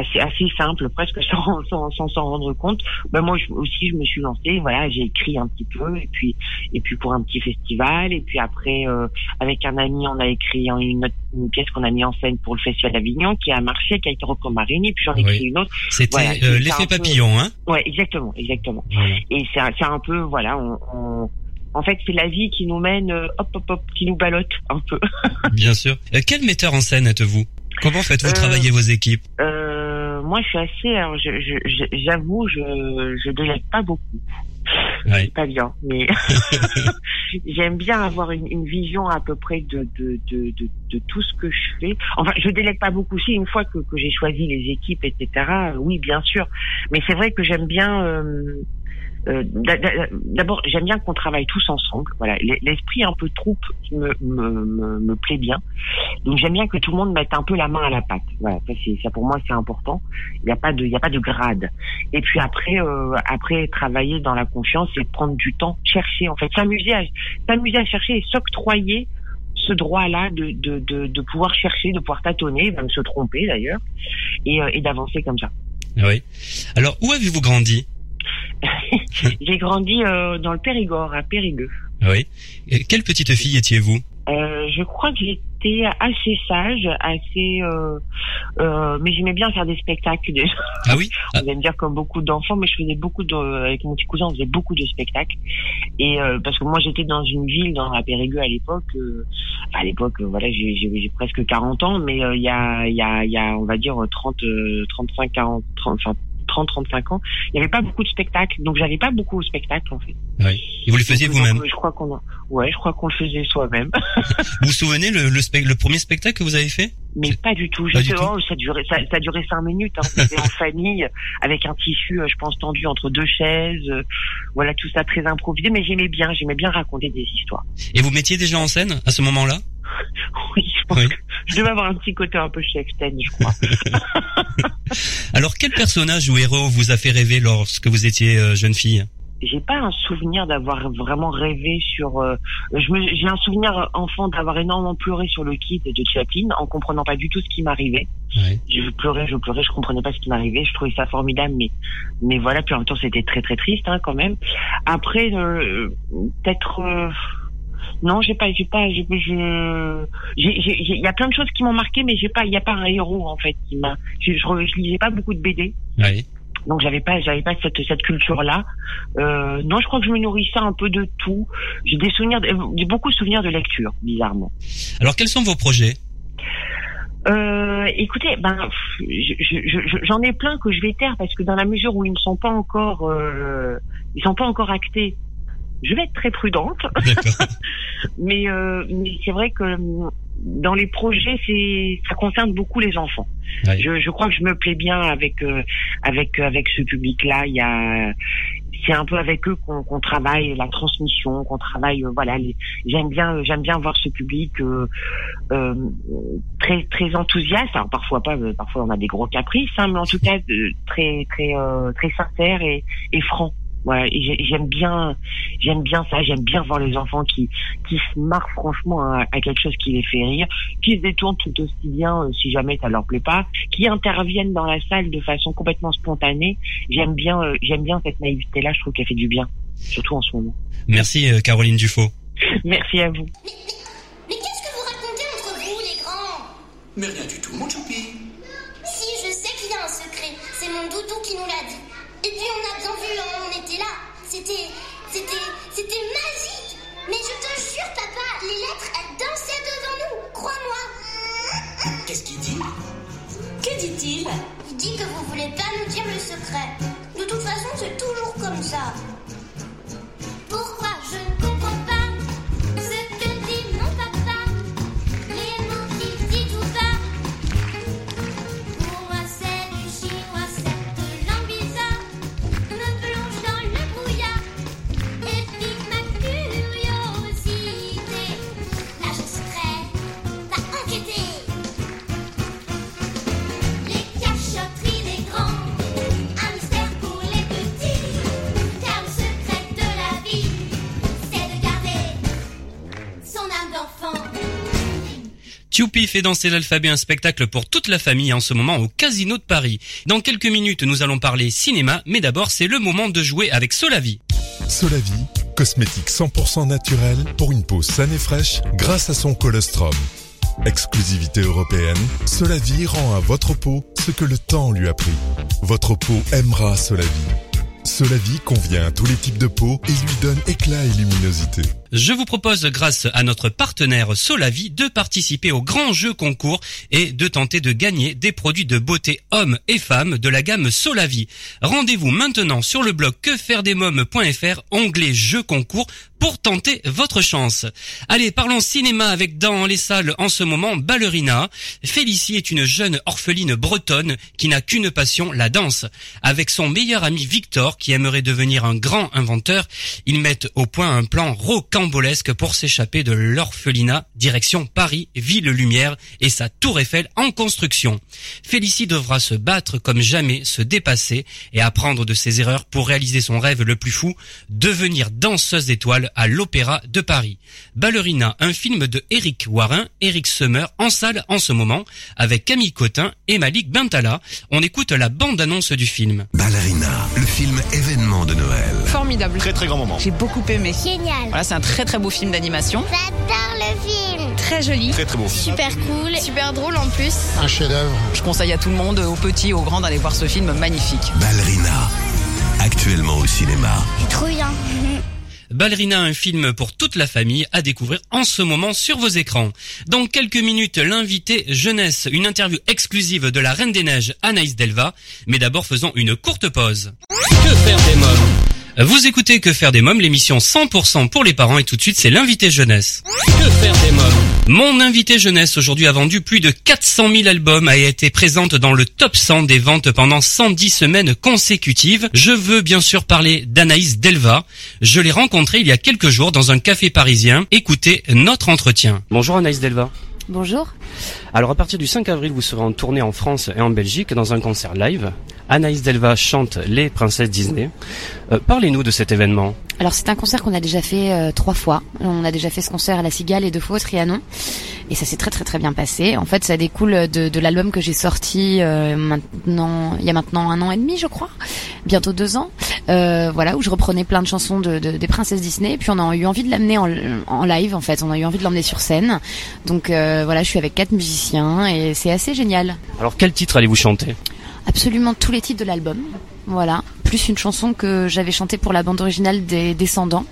assez assez simple, presque *laughs* sans sans sans s'en rendre compte. Ben moi je- aussi je me suis lancée, voilà, j'ai écrit un petit peu et puis et puis pour un petit festival et puis après euh, avec un ami on a écrit une, autre- une pièce qu'on a mis en scène pour le festival d'Avignon qui a marché, qui a été marine et puis j'en ai Oui. écrit une autre. C'était Voilà, euh, l'effet peu- papillon, hein Ouais, exactement, exactement. Voilà. Et c'est un- c'est un peu voilà, on, on- en fait c'est la vie qui nous mène euh, hop hop hop, qui nous ballotte un peu. *laughs* Bien sûr. Quel metteur en scène êtes-vous? Comment faites-vous Euh, travailler vos équipes? Euh, moi, je suis assez. Alors, je, je, je- j'avoue, je, je délègue pas beaucoup. Ouais. C'est pas bien, mais *laughs* j'aime bien avoir une, une vision à peu près de, de, de, de, de tout ce que je fais. Enfin, je délègue pas beaucoup. Si une fois que, que j'ai choisi les équipes, etc. Oui, bien sûr. Mais c'est vrai que j'aime bien. euh, euh, d'a- d'a- D'abord, j'aime bien qu'on travaille tous ensemble. Voilà, l'esprit un peu troupe me, me, me, plaît bien. Donc j'aime bien que tout le monde mette un peu la main à la pâte. Voilà, ça, pour moi c'est important. Il n'y a pas de, il y a pas de grade. Et puis après, euh, après travailler dans la confiance et prendre du temps, chercher en fait, s'amuser à, s'amuser à chercher et s'octroyer ce droit-là de, de, de, pouvoir chercher, de pouvoir tâtonner, même se tromper d'ailleurs, et, euh, et d'avancer comme ça. Oui. Alors, où avez-vous grandi? *laughs* J'ai grandi euh, dans le Périgord, à Périgueux. Ah Oui. Et quelle petite fille étiez-vous? Euh, je crois que j'étais assez sage, assez, euh, mais j'aimais bien faire des spectacles déjà. Ah oui? *laughs* Ah, allez me dire comme beaucoup d'enfants, mais je faisais beaucoup de, avec mon petit cousin, on faisait beaucoup de spectacles. Et parce que moi j'étais dans une ville, dans la Périgueux à l'époque. à l'époque, voilà, j'ai presque 40 ans, mais il y a, il y a, il y a, on va dire 30, euh, 35, 40, 30, enfin 30, 35 ans. Il n'y avait pas beaucoup de spectacles, donc j'allais pas beaucoup au spectacle en fait. oui. Et vous le faisiez vous-même Je crois qu'on, a- ouais, je crois qu'on le faisait soi-même. *laughs* Vous vous souvenez le, le, spec- le premier spectacle que vous avez fait? Mais pas du tout. Oh, ça durait, ça, ça durait cinq minutes. Hein. C'était en *laughs* famille, avec un tissu, euh, je pense, tendu entre deux chaises. euh, voilà, tout ça très improvisé. Mais j'aimais bien, j'aimais bien raconter des histoires. Et vous mettiez déjà en scène à ce moment-là? *laughs* Oui, je pense Oui. que je devais avoir un petit côté un peu Shakespeare, je crois. Alors, quel personnage ou héros vous a fait rêver lorsque vous étiez euh, jeune fille? J'ai pas un souvenir d'avoir vraiment rêvé sur. euh, je me, j'ai un souvenir enfant d'avoir énormément pleuré sur le kit de Chaplin en comprenant pas du tout ce qui m'arrivait. Ouais. je pleurais, je pleurais, je comprenais pas ce qui m'arrivait, je trouvais ça formidable, mais mais voilà, puis en même temps c'était très très triste hein, quand même. Après, euh, peut-être euh, non, j'ai pas, j'ai pas, j'ai, je, j'ai- il y a plein de choses qui m'ont marqué, mais j'ai pas, il y a pas un héros en fait qui m'a, je, je, je lisais pas beaucoup de BD. Ouais. Donc j'avais pas, j'avais pas cette cette culture là. Euh, non, je crois que je me nourrissais un peu de tout. J'ai des souvenirs, de- j'ai beaucoup de souvenirs de lecture, bizarrement. Alors, quels sont vos projets? Euh, écoutez, ben, pff, je- je- je- j'en ai plein que je vais taire parce que dans la mesure où ils ne sont pas encore, euh, ils sont pas encore actés, je vais être très prudente. *laughs* *laughs* Mais, euh, mais c'est vrai que hum, dans les projets, c'est, ça concerne beaucoup les enfants. Ouais. Je, je crois que je me plais bien avec, euh, avec, avec ce public-là. Il y a, c'est un peu avec eux qu'on qu'on travaille la transmission, qu'on travaille euh, voilà. J'aime bien j'aime bien voir ce public euh, euh, très très enthousiaste. Alors parfois pas, euh, parfois on a des gros caprices, hein, mais en tout cas euh, très très euh, très sincère et, et franc. J'ai- j'aime bien, j'aime bien ça. J'aime bien voir les enfants qui qui se marrent franchement à, à quelque chose qui les fait rire, qui se détournent tout aussi bien euh, si jamais ça leur plaît pas, qui interviennent dans la salle de façon complètement spontanée. J'aime bien, euh, j'aime bien cette naïveté là. Je trouve qu'elle fait du bien, surtout en ce moment. Merci euh, Caroline Dufaux. *laughs* Merci à vous. Mais qu'est-ce que vous racontez entre vous, les grands? Mais rien du tout, mon choupi. Si, je sais qu'il y a un secret. C'est mon doudou qui nous l'a dit. Et puis on a bien vu, hein, on était là. C'était. C'était. C'était magique Mais je te jure, papa, les lettres, elles dansaient devant nous. Crois-moi. Qu'est-ce qu'il dit? Que dit-il? Il dit que vous voulez pas nous dire le secret. De toute façon, c'est toujours comme ça. Pourquoi? Je Tupi fait danser l'alphabet, un spectacle pour toute la famille en ce moment au Casino de Paris. Dans quelques minutes, nous allons parler cinéma, mais d'abord, c'est le moment de jouer avec Solavi. Solavi, cosmétique 100% naturel pour une peau saine et fraîche grâce à son colostrum. Exclusivité européenne, Solavi rend à votre peau ce que le temps lui a pris. Votre peau aimera Solavi. Solavi convient à tous les types de peau et lui donne éclat et luminosité. Je vous propose, grâce à notre partenaire Solavi, de participer au grand jeu concours et de tenter de gagner des produits de beauté hommes et femmes de la gamme Solavi. Rendez-vous maintenant sur le blog quefairedesmoms.fr, onglet jeu concours, pour tenter votre chance. Allez, parlons cinéma avec dans les salles en ce moment Ballerina. Félicie est une jeune orpheline bretonne qui n'a qu'une passion, la danse. Avec son meilleur ami Victor, qui aimerait devenir un grand inventeur, ils mettent au point un plan rocambolesque pour s'échapper de l'orphelinat, direction Paris, ville lumière et sa tour Eiffel en construction. Félicie devra se battre comme jamais, se dépasser et apprendre de ses erreurs pour réaliser son rêve le plus fou, devenir danseuse d'étoiles à l'Opéra de Paris. Ballerina, un film de Eric Warin, Eric Summer, en salle en ce moment, avec Camille Cotin et Malik Bentala. On écoute la bande-annonce du film. Ballerina, le film événement de Noël. Formidable. Très très grand moment. J'ai beaucoup aimé. Génial. Voilà, c'est un très très beau film d'animation. J'adore le film. Très joli. Très très beau. Super cool. Super drôle en plus. Un chef-d'œuvre. Je conseille à tout le monde, aux petits, aux grands, d'aller voir ce film magnifique. Ballerina, actuellement au cinéma. Trop bien. Ballerina, un film pour toute la famille à découvrir en ce moment sur vos écrans. Dans quelques minutes, l'invité jeunesse, une interview exclusive de la Reine des Neiges, Anaïs Delva. Mais d'abord, faisons une courte pause. Que faire des mômes Vous écoutez Que faire des mômes, l'émission 100% pour les parents et tout de suite, c'est l'invité jeunesse. Que faire des mômes Mon invité jeunesse aujourd'hui a vendu plus de 400 000 albums, a été présente dans le top 100 des ventes pendant 110 semaines consécutives. Je veux bien sûr parler d'Anaïs Delva. Je l'ai rencontrée il y a quelques jours dans un café parisien. Écoutez notre entretien. Bonjour Anaïs Delva. Bonjour. Alors à partir du 5 avril, vous serez en tournée en France et en Belgique dans un concert live. Anaïs Delva chante Les Princesses Disney. Euh, Parlez-nous de cet événement. Alors c'est un concert qu'on a déjà fait euh, trois fois. On a déjà fait ce concert à la Cigale et deux fois au Trianon. Et ça s'est très très très bien passé. En fait, ça découle de, de l'album que j'ai sorti euh, maintenant, il y a maintenant un an et demi, je crois, bientôt deux ans. Voilà, où je reprenais plein de chansons de, de- des princesses Disney. Et puis on a eu envie de l'amener en, en live, en fait. On a eu envie de l'emmener sur scène. Donc voilà, je suis avec quatre musiciens et c'est assez génial. Alors quel titre allez-vous chanter? Absolument tous les titres de l'album. Voilà, plus une chanson que j'avais chantée pour la bande originale des Descendants.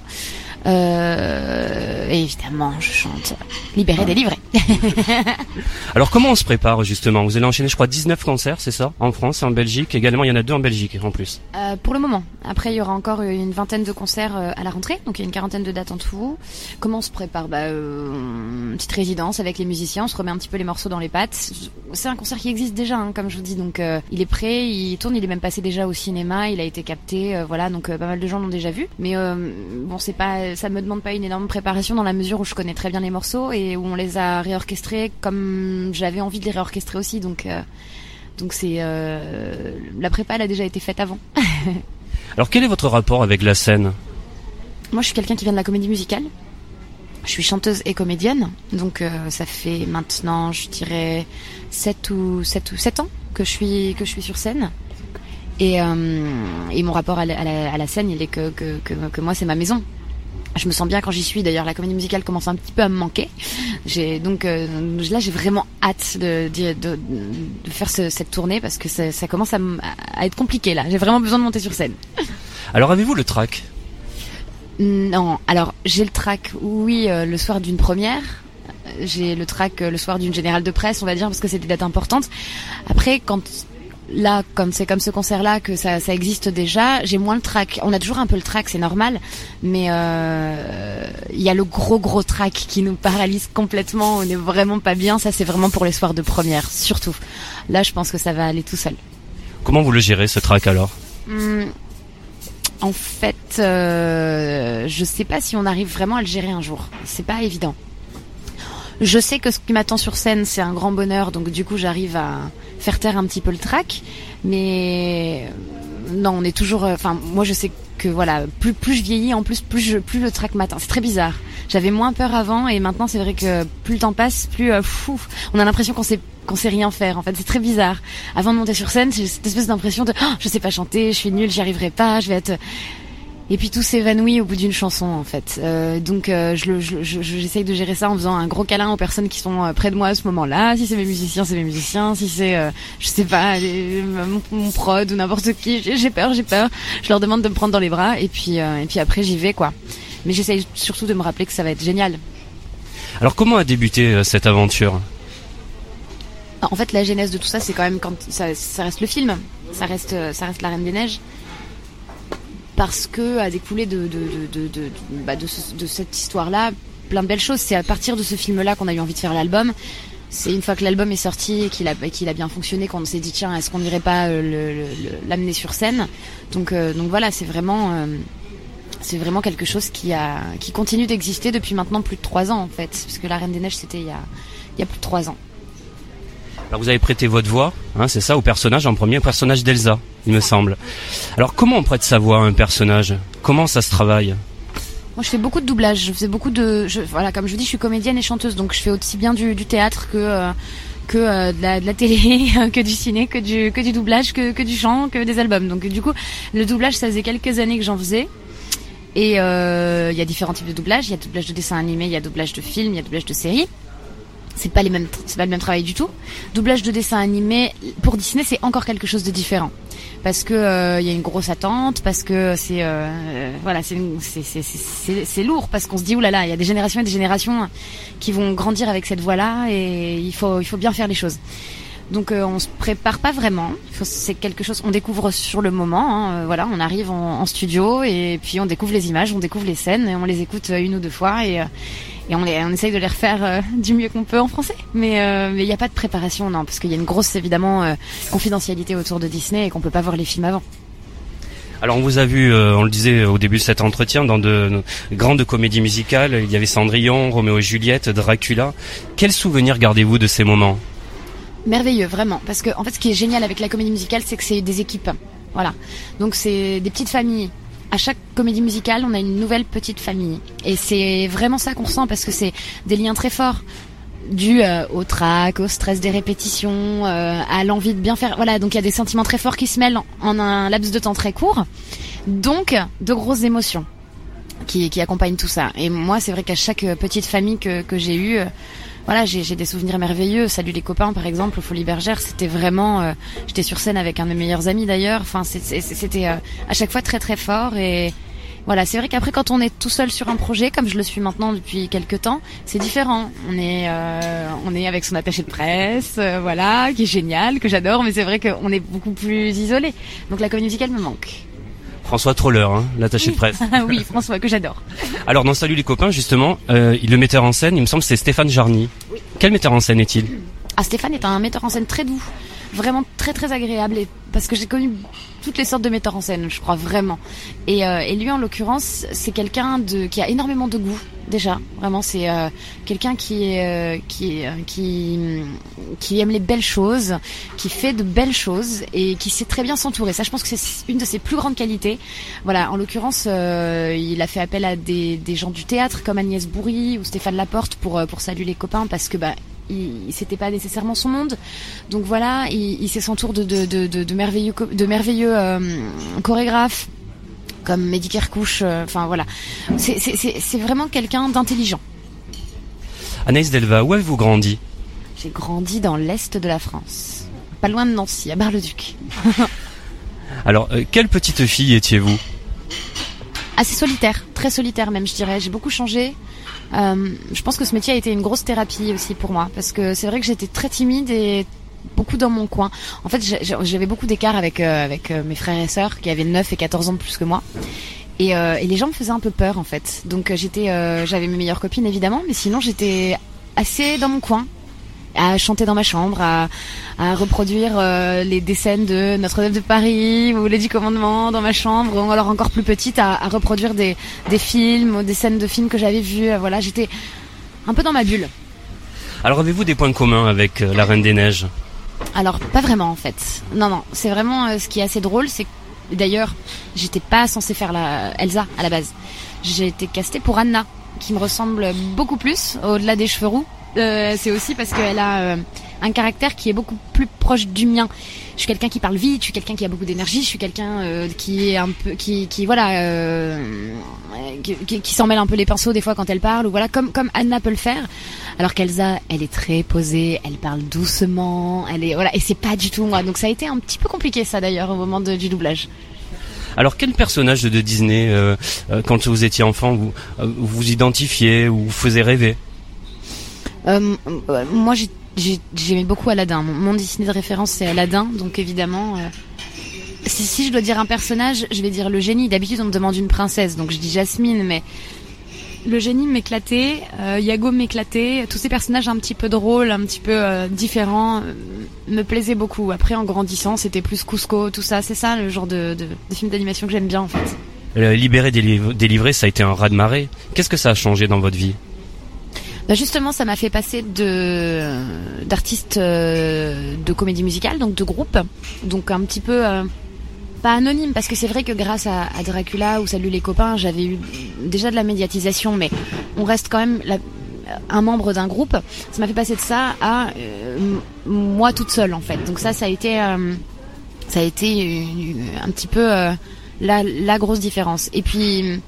Euh, et évidemment, je chante Libéré, délivré. *laughs* Alors comment on se prépare justement? Vous allez enchaîner je crois 19 concerts, c'est ça? En France, en Belgique, également il y en a deux en Belgique en plus. Euh, pour le moment. Après, il y aura encore une vingtaine de concerts euh, à la rentrée, donc il y a une quarantaine de dates en tout. Comment on se prépare? Bah, euh, une petite résidence avec les musiciens, on se remet un petit peu les morceaux dans les pattes. C'est un concert qui existe déjà, hein, comme je vous dis, donc il est prêt, il tourne, il est même passé déjà au cinéma, il a été capté, voilà, donc pas mal de gens l'ont déjà vu. Mais bon, c'est pas, ça me demande pas une énorme préparation dans la mesure où je connais très bien les morceaux et où on les a réorchestrés comme j'avais envie de les réorchestrer aussi, donc. euh, donc c'est euh, la prépa elle a déjà été faite avant. *laughs* Alors quel est votre rapport avec la scène? Moi, je suis quelqu'un qui vient de la comédie musicale. Je suis chanteuse et comédienne, donc euh, ça fait maintenant, je dirais, 7 ou 7 ou 7 ans que je suis que je suis sur scène. Et, euh, et mon rapport à la, à la- à la scène, il est que, que, que, que moi, c'est ma maison. Je me sens bien quand j'y suis. D'ailleurs, la comédie musicale commence un petit peu à me manquer. J'ai donc euh, là, j'ai vraiment hâte de, de, de, de faire ce- cette tournée parce que ça, ça commence à, être compliqué là. J'ai vraiment besoin de monter sur scène. *laughs* Alors avez-vous le track Non, alors j'ai le track, oui, euh, le soir d'une première. J'ai le track euh, le soir d'une générale de presse, on va dire, parce que c'est des dates importantes. Après, quand là, comme c'est comme ce concert-là que ça, ça existe déjà, j'ai moins le track. On a toujours un peu le track, c'est normal, mais euh, il y a le gros gros track qui nous paralyse complètement. On n'est vraiment pas bien. Ça, c'est vraiment pour les soirs de première, surtout. Là, je pense que ça va aller tout seul. Comment vous le gérez ce track alors? Hmm, En fait, euh, je sais pas si on arrive vraiment à le gérer un jour. C'est pas évident. Je sais que ce qui m'attend sur scène, c'est un grand bonheur, donc du coup, j'arrive à faire taire un petit peu le trac. Mais non, on est toujours. euh, Enfin, moi, je sais que voilà, plus plus je vieillis, en plus plus je, plus le trac m'atteint. C'est très bizarre. J'avais moins peur avant, et maintenant, c'est vrai que plus le temps passe, plus euh, fou, on a l'impression qu'on sait qu'on sait rien faire. En fait, c'est très bizarre. Avant de monter sur scène, j'ai cette espèce d'impression de oh, je sais pas chanter, je suis nulle, j'y arriverai pas, je vais être et puis tout s'évanouit au bout d'une chanson en fait. Euh, donc euh, je le- je- je- j'essaye de gérer ça en faisant un gros câlin aux personnes qui sont euh, près de moi à ce moment-là. Si c'est mes musiciens, c'est mes musiciens. Si c'est, euh, je sais pas, les- mon, mon prod ou n'importe qui, j'ai j'ai peur, j'ai peur. Je leur demande de me prendre dans les bras et puis et puis après j'y vais quoi. Mais j'essaye surtout de me rappeler que ça va être génial. Alors comment a débuté cette aventure? En fait, la genèse de tout ça, c'est quand même quand ça, ça reste le film, ça reste, ça reste la Reine des Neiges, parce que a découlé bah, de, ce- de cette histoire-là plein de belles choses. C'est à partir de ce film-là qu'on a eu envie de faire l'album. C'est une fois que l'album est sorti et qu'il a bien fonctionné qu'on s'est dit tiens est-ce qu'on n'irait pas euh, l'amener sur scène? Donc euh, donc voilà c'est vraiment euh, quelque chose qui continue d'exister depuis maintenant plus de trois ans en fait parce que la Reine des Neiges c'était il y a il y a plus de trois ans. Alors vous avez prêté votre voix, hein, c'est ça, au personnage en premier, au personnage d'Elsa, il me semble. Alors comment on prête sa voix à un personnage? Comment ça se travaille? Moi, je fais beaucoup de doublage. Je faisais beaucoup de, voilà, comme je vous dis, je suis comédienne et chanteuse, donc je fais aussi bien du, théâtre que euh, que euh, de, la, de la télé, *laughs* que du ciné, que du que du doublage, que que du chant, que des albums. Donc du coup, le doublage, ça faisait quelques années que j'en faisais. Et euh, il y a différents types de doublage. Il y a doublage de dessin animé, il y a doublage de film, il y a doublage de série. C'est pas les mêmes, c'est pas le même travail du tout. Doublage de dessin animé pour Disney, c'est encore quelque chose de différent parce que euh, il y a une grosse attente, parce que c'est euh, euh, voilà, c'est c'est lourd parce qu'on se dit oulala, il y a des générations et des générations qui vont grandir avec cette voie-là et il faut il faut bien faire les choses. Donc euh, on se prépare pas vraiment. C'est quelque chose on découvre sur le moment. hein. Euh, voilà, on arrive en, en studio et puis on découvre les images, on découvre les scènes et on les écoute euh, une ou deux fois et euh, et on, les, on essaye de les refaire euh, *laughs* du mieux qu'on peut en français. Mais euh, mais il n'y a pas de préparation non parce qu'il y a une grosse évidemment euh, confidentialité autour de Disney et qu'on peut pas voir les films avant. Alors on vous a vu, euh, on le disait au début de cet entretien, dans de grandes comédies musicales, il y avait Cendrillon, Roméo et Juliette, Dracula. Quels souvenirs gardez-vous de ces moments? Merveilleux, vraiment. Parce que, en fait, ce qui est génial avec la comédie musicale, c'est que c'est des équipes. Voilà. Donc, c'est des petites familles. À chaque comédie musicale, on a une nouvelle petite famille. Et c'est vraiment ça qu'on ressent parce que c'est des liens très forts. Dû euh, au trac, au stress des répétitions, euh, à l'envie de bien faire. Voilà, donc il y a des sentiments très forts qui se mêlent en un laps de temps très court. Donc, de grosses émotions qui, accompagnent tout ça. Et moi, c'est vrai qu'à chaque petite famille que, que j'ai eue, euh, voilà, j'ai des souvenirs merveilleux. Salut les copains, par exemple, au Folie Bergère, c'était vraiment. euh, J'étais sur scène avec un de mes meilleurs amis d'ailleurs. Enfin, c'était euh, à chaque fois très très fort et Voilà, c'est vrai qu'après quand on est tout seul sur un projet, comme je le suis maintenant depuis quelques temps, c'est différent. On est, euh, on est avec son attaché de presse, euh, voilà, qui est génial, que j'adore, mais c'est vrai qu'on est beaucoup plus isolé. Donc la comédie musicale me manque. François Troller, hein, l'attaché de presse. *laughs* oui, François, que j'adore. Alors dans Salut les copains, justement, euh, le metteur en scène, il me semble, c'est Stéphane Jarny. Quel metteur en scène est-il? Ah, Stéphane est un metteur en scène très doux, vraiment très très agréable, et parce que j'ai connu toutes les sortes de metteurs en scène, je crois vraiment. Et, euh, et lui, en l'occurrence, c'est quelqu'un de qui a énormément de goût. Déjà, vraiment, c'est euh, quelqu'un qui est euh, qui euh, qui qui aime les belles choses, qui fait de belles choses et qui sait très bien s'entourer. Ça, je pense que c'est une de ses plus grandes qualités. Voilà, en l'occurrence, euh, il a fait appel à des, des gens du théâtre comme Agnès Bourri ou Stéphane Laporte pour euh, pour saluer les copains parce que bah il, c'était pas nécessairement son monde. Donc voilà, il, il s'entoure de, de, de, merveilleux, de merveilleux euh, chorégraphes comme Mehdi Kerkouche. euh, Enfin voilà, c'est c'est- c'est c'est vraiment quelqu'un d'intelligent. Anaïs Delva, où avez-vous grandi? J'ai grandi dans l'est de la France, pas loin de Nancy, à Bar-le-Duc. *laughs* Alors, euh, quelle petite fille étiez-vous? Assez solitaire, très solitaire même, je dirais. J'ai beaucoup changé. Euh, je pense que ce métier a été une grosse thérapie aussi pour moi, parce que c'est vrai que j'étais très timide et beaucoup dans mon coin. En fait, j'avais beaucoup d'écart avec euh, avec euh, mes frères et sœurs qui avaient 9 et 14 ans de plus que moi. Et, et les gens me faisaient un peu peur en fait. Donc j'étais, j'avais mes meilleures copines évidemment, mais sinon j'étais assez dans mon coin, à chanter dans ma chambre, à, à reproduire euh, les des scènes de Notre-Dame de Paris ou les Dix Commandements dans ma chambre, ou alors encore plus petite à, à reproduire des des films ou des scènes de films que j'avais vus. Euh, Voilà, j'étais un peu dans ma bulle. Alors, avez-vous des points communs avec euh, la Reine des Neiges? Alors pas vraiment en fait. Non non, c'est vraiment euh, ce qui est assez drôle, c'est d'ailleurs j'étais pas censée faire la Elsa à la base. J'ai été castée pour Anna, qui me ressemble beaucoup plus au-delà des cheveux roux. Euh, c'est aussi parce qu'elle a euh, un caractère qui est beaucoup plus proche du mien. Je suis quelqu'un qui parle vite, je suis quelqu'un qui a beaucoup d'énergie, je suis quelqu'un euh, qui est un peu, voilà, qui, s'en mêle un peu les pinceaux des fois quand elle parle ou voilà, comme comme Anna peut le faire. Alors qu'Elsa, elle est très posée, elle parle doucement, elle est voilà, et c'est pas du tout moi. Donc ça a été un petit peu compliqué ça d'ailleurs au moment du doublage. Alors, quel personnage de Disney, quand vous étiez enfant, vous vous identifiez ou vous faisait rêver? Euh, euh, moi, j'ai- j'ai- j'aimais beaucoup Aladdin. Mon, mon de référence, c'est Aladdin, donc évidemment. euh, si, si je dois dire un personnage, je vais dire le génie. D'habitude, on me demande une princesse, donc je dis Jasmine, mais le génie m'éclatait, Yago m'éclatait. Tous ces personnages un petit peu drôles, un petit peu différents, me plaisaient beaucoup. Après, en grandissant, c'était plus Cusco, tout ça. C'est ça le genre de, de, de film d'animation que j'aime bien, en fait. Libéré, déliv- délivré, ça a été un raz-de-marée. Qu'est-ce que ça a changé dans votre vie? Bah justement, ça m'a fait passer de d'artiste euh, de comédie musicale, donc de groupe, donc un petit peu euh, pas anonyme, parce que c'est vrai que grâce à, Dracula ou Salut les copains, j'avais eu déjà de la médiatisation, mais on reste quand même un membre d'un groupe. Ça m'a fait passer de ça à euh, moi toute seule en fait. Donc ça, ça a été ça a été un petit peu la, la grosse différence. Et puis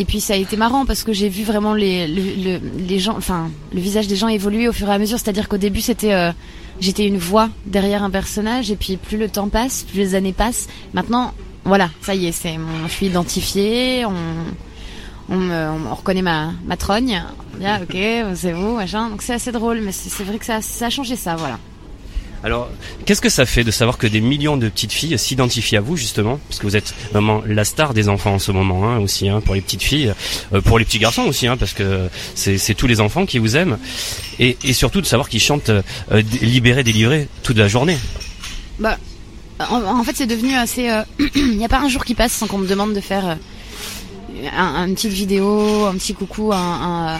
et puis ça a été marrant parce que j'ai vu vraiment les, le- le- les gens, enfin le visage des gens évoluer au fur et à mesure. C'est-à-dire qu'au début c'était, euh, j'étais une voix derrière un personnage et puis plus le temps passe, plus les années passent. Maintenant, voilà, ça y est, c'est, je suis identifiée, on, on, reconnaît ma, ma trogne. Bien, ok, c'est vous, machin. Donc c'est assez drôle, mais c'est vrai que ça, ça a changé ça, voilà. Alors, qu'est-ce que ça fait de savoir que des millions de petites filles s'identifient à vous justement, parce que vous êtes vraiment la star des enfants en ce moment hein, aussi, hein, pour les petites filles, euh, pour les petits garçons aussi, hein, parce que c'est tous les enfants qui vous aiment, et, et surtout de savoir qu'ils chantent euh, libéré, délivré toute la journée. Bah, en, en fait, c'est devenu assez. euh, *clears throat* Il n'y a pas un jour qui passe sans qu'on me demande de faire euh, un, une petite vidéo, un petit coucou à,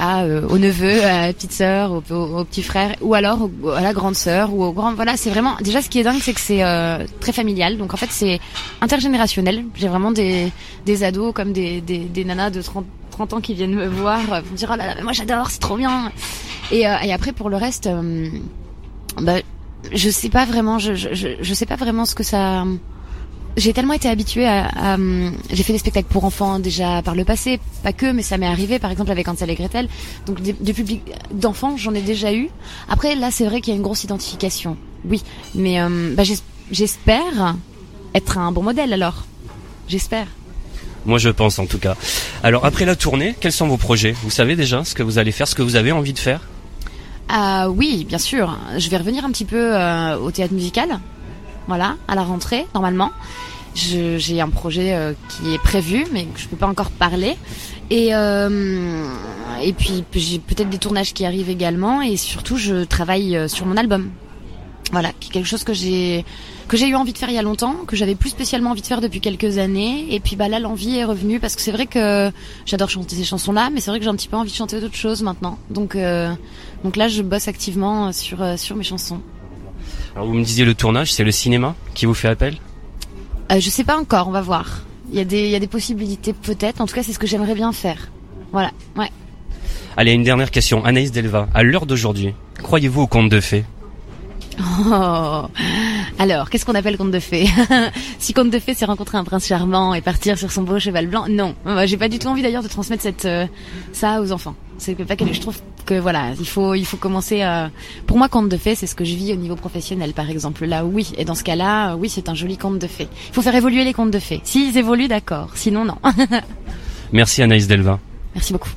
euh, au neveu, à la petite sœur, au, petit frère, ou alors à la grande sœur, ou au grand. Voilà, c'est vraiment. Déjà, ce qui est dingue, c'est que c'est euh, très familial. Donc, en fait, c'est intergénérationnel. J'ai vraiment des, des ados comme des, des, des nanas de 30, 30 ans qui viennent me voir, euh, pour me dire oh là là, mais moi j'adore, c'est trop bien. Et, et après, pour le reste. bah, je sais pas vraiment, je sais pas vraiment ce que ça. J'ai tellement été habituée à, à, hum, j'ai fait des spectacles pour enfants déjà par le passé, pas que, mais ça m'est arrivé par exemple avec Hansel et Gretel. Donc des publics d'enfants, j'en ai déjà eu. Après là, c'est vrai qu'il y a une grosse identification, oui, mais hum, bah, j'es- j'espère être un bon modèle alors. J'espère. Moi je pense en tout cas. Alors après la tournée, quels sont vos projets? Vous savez déjà ce que vous allez faire, ce que vous avez envie de faire? Ah oui, bien sûr. Je vais revenir un petit peu euh, au théâtre musical. Voilà, à la rentrée, normalement. J'ai un projet euh, qui est prévu, mais que je peux pas encore parler. Et euh, et puis j'ai peut-être des tournages qui arrivent également. Et surtout, je travaille euh, sur mon album. Voilà, qui est quelque chose que j'ai eu envie de faire il y a longtemps, que j'avais plus spécialement envie de faire depuis quelques années. Et puis bah là, l'envie est revenue parce que c'est vrai que j'adore chanter ces chansons-là, mais c'est vrai que j'ai un petit peu envie de chanter d'autres choses maintenant. Donc donc là, je bosse activement sur sur mes chansons. Alors vous me disiez le tournage, c'est le cinéma qui vous fait appel Euh, je sais pas encore, on va voir. Il y a des il y a des possibilités peut-être. En tout cas, c'est ce que j'aimerais bien faire. Voilà, ouais. Allez, une dernière question. Anaïs Delva, à l'heure d'aujourd'hui, croyez-vous au conte de fées Oh. Alors, qu'est-ce qu'on appelle conte de fées *laughs* Si conte de fées, c'est rencontrer un prince charmant et partir sur son beau cheval blanc, non. Moi, J'ai pas du tout envie d'ailleurs de transmettre cette euh, ça aux enfants. C'est pas que je trouve que voilà, il faut il faut commencer. à... Pour moi, conte de fées, c'est ce que je vis au niveau professionnel, par exemple. Là, oui. Et dans ce cas-là, euh, oui, c'est un joli conte de fées. Il faut faire évoluer les contes de fées. S'ils évoluent, d'accord. Sinon, non. *laughs* Merci Anaïs Delva. Merci beaucoup.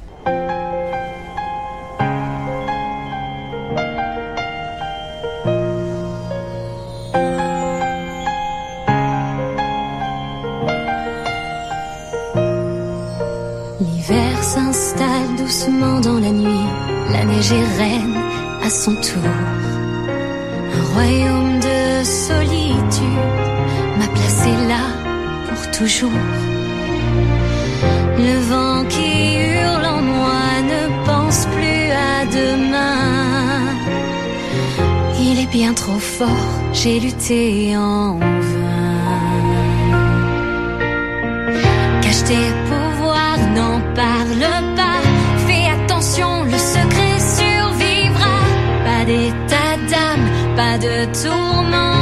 Un royaume de solitude m'a placé là pour toujours. Le vent qui hurle en moi ne pense plus à demain. Il est bien trop fort, j'ai lutté en vain. Cache tes pas de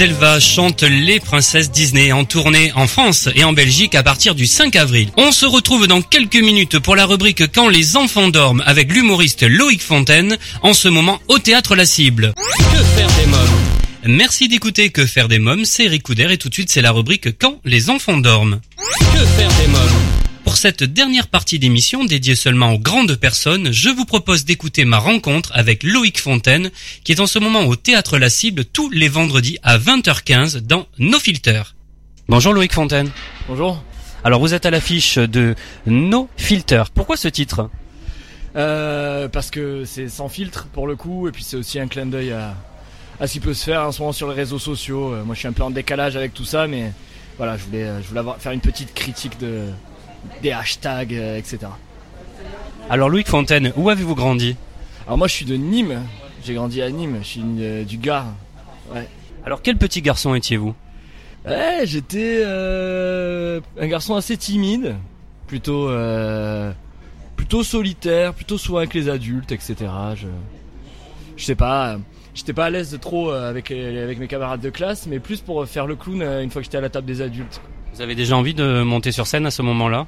Delva chante Les Princesses Disney en tournée en France et en Belgique à partir du 5 avril. On se retrouve dans quelques minutes pour la rubrique Quand les enfants dorment avec l'humoriste Loïc Fontaine, en ce moment au théâtre La Cible. Que faire des mômes? Merci d'écouter Que faire des mômes, c'est Eric Couder et tout de suite c'est la rubrique Quand les enfants dorment. Que faire des mômes? Pour cette dernière partie d'émission dédiée seulement aux grandes personnes, je vous propose d'écouter ma rencontre avec Loïc Fontaine, qui est en ce moment au Théâtre La Cible tous les vendredis à 20h15 dans No Filter. Bonjour Loïc Fontaine. Bonjour. Alors vous êtes à l'affiche de No Filter. Pourquoi ce titre? Euh, parce que c'est sans filtre pour le coup, et puis c'est aussi un clin d'œil à, à ce qui peut se faire en ce moment sur les réseaux sociaux. Euh, moi je suis un peu en décalage avec tout ça, mais voilà, je voulais, euh, je voulais avoir, faire une petite critique de, des hashtags, euh, etc. Alors Loïc Fontaine, où avez-vous grandi? Alors moi je suis de Nîmes, j'ai grandi à Nîmes, je suis euh, du Gard. Ouais. Alors quel petit garçon étiez-vous? Ouais, j'étais euh, un garçon assez timide, plutôt euh, plutôt solitaire, plutôt souvent avec les adultes, etc. Je je sais pas, j'étais pas à l'aise de trop avec avec mes camarades de classe, mais plus pour faire le clown une fois que j'étais à la table des adultes. Vous avez déjà envie de monter sur scène à ce moment-là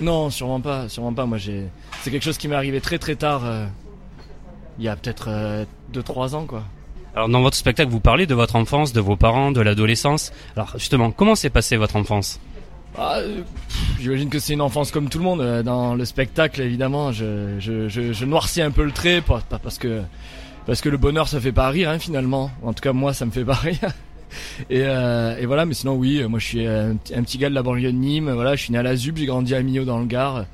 Non, sûrement pas, sûrement pas. Moi, j'ai c'est quelque chose qui m'est arrivé très très tard, euh, il y a peut-être 2-3 ans, quoi. Alors dans votre spectacle, vous parlez de votre enfance, de vos parents, de l'adolescence. Alors justement, comment s'est passée votre enfance Ah, euh, J'imagine que c'est une enfance comme tout le monde. Euh, Dans le spectacle, évidemment, je, je, je, je noircis un peu le trait, parce que parce que le bonheur ça fait pas rire hein, finalement. En tout cas, moi, ça me fait pas rire. Et, euh, et voilà, mais sinon oui, euh, moi je suis un, petit- un petit gars de la banlieue de Nîmes. Voilà, je suis né à la Zub, j'ai grandi à Millau dans le Gard.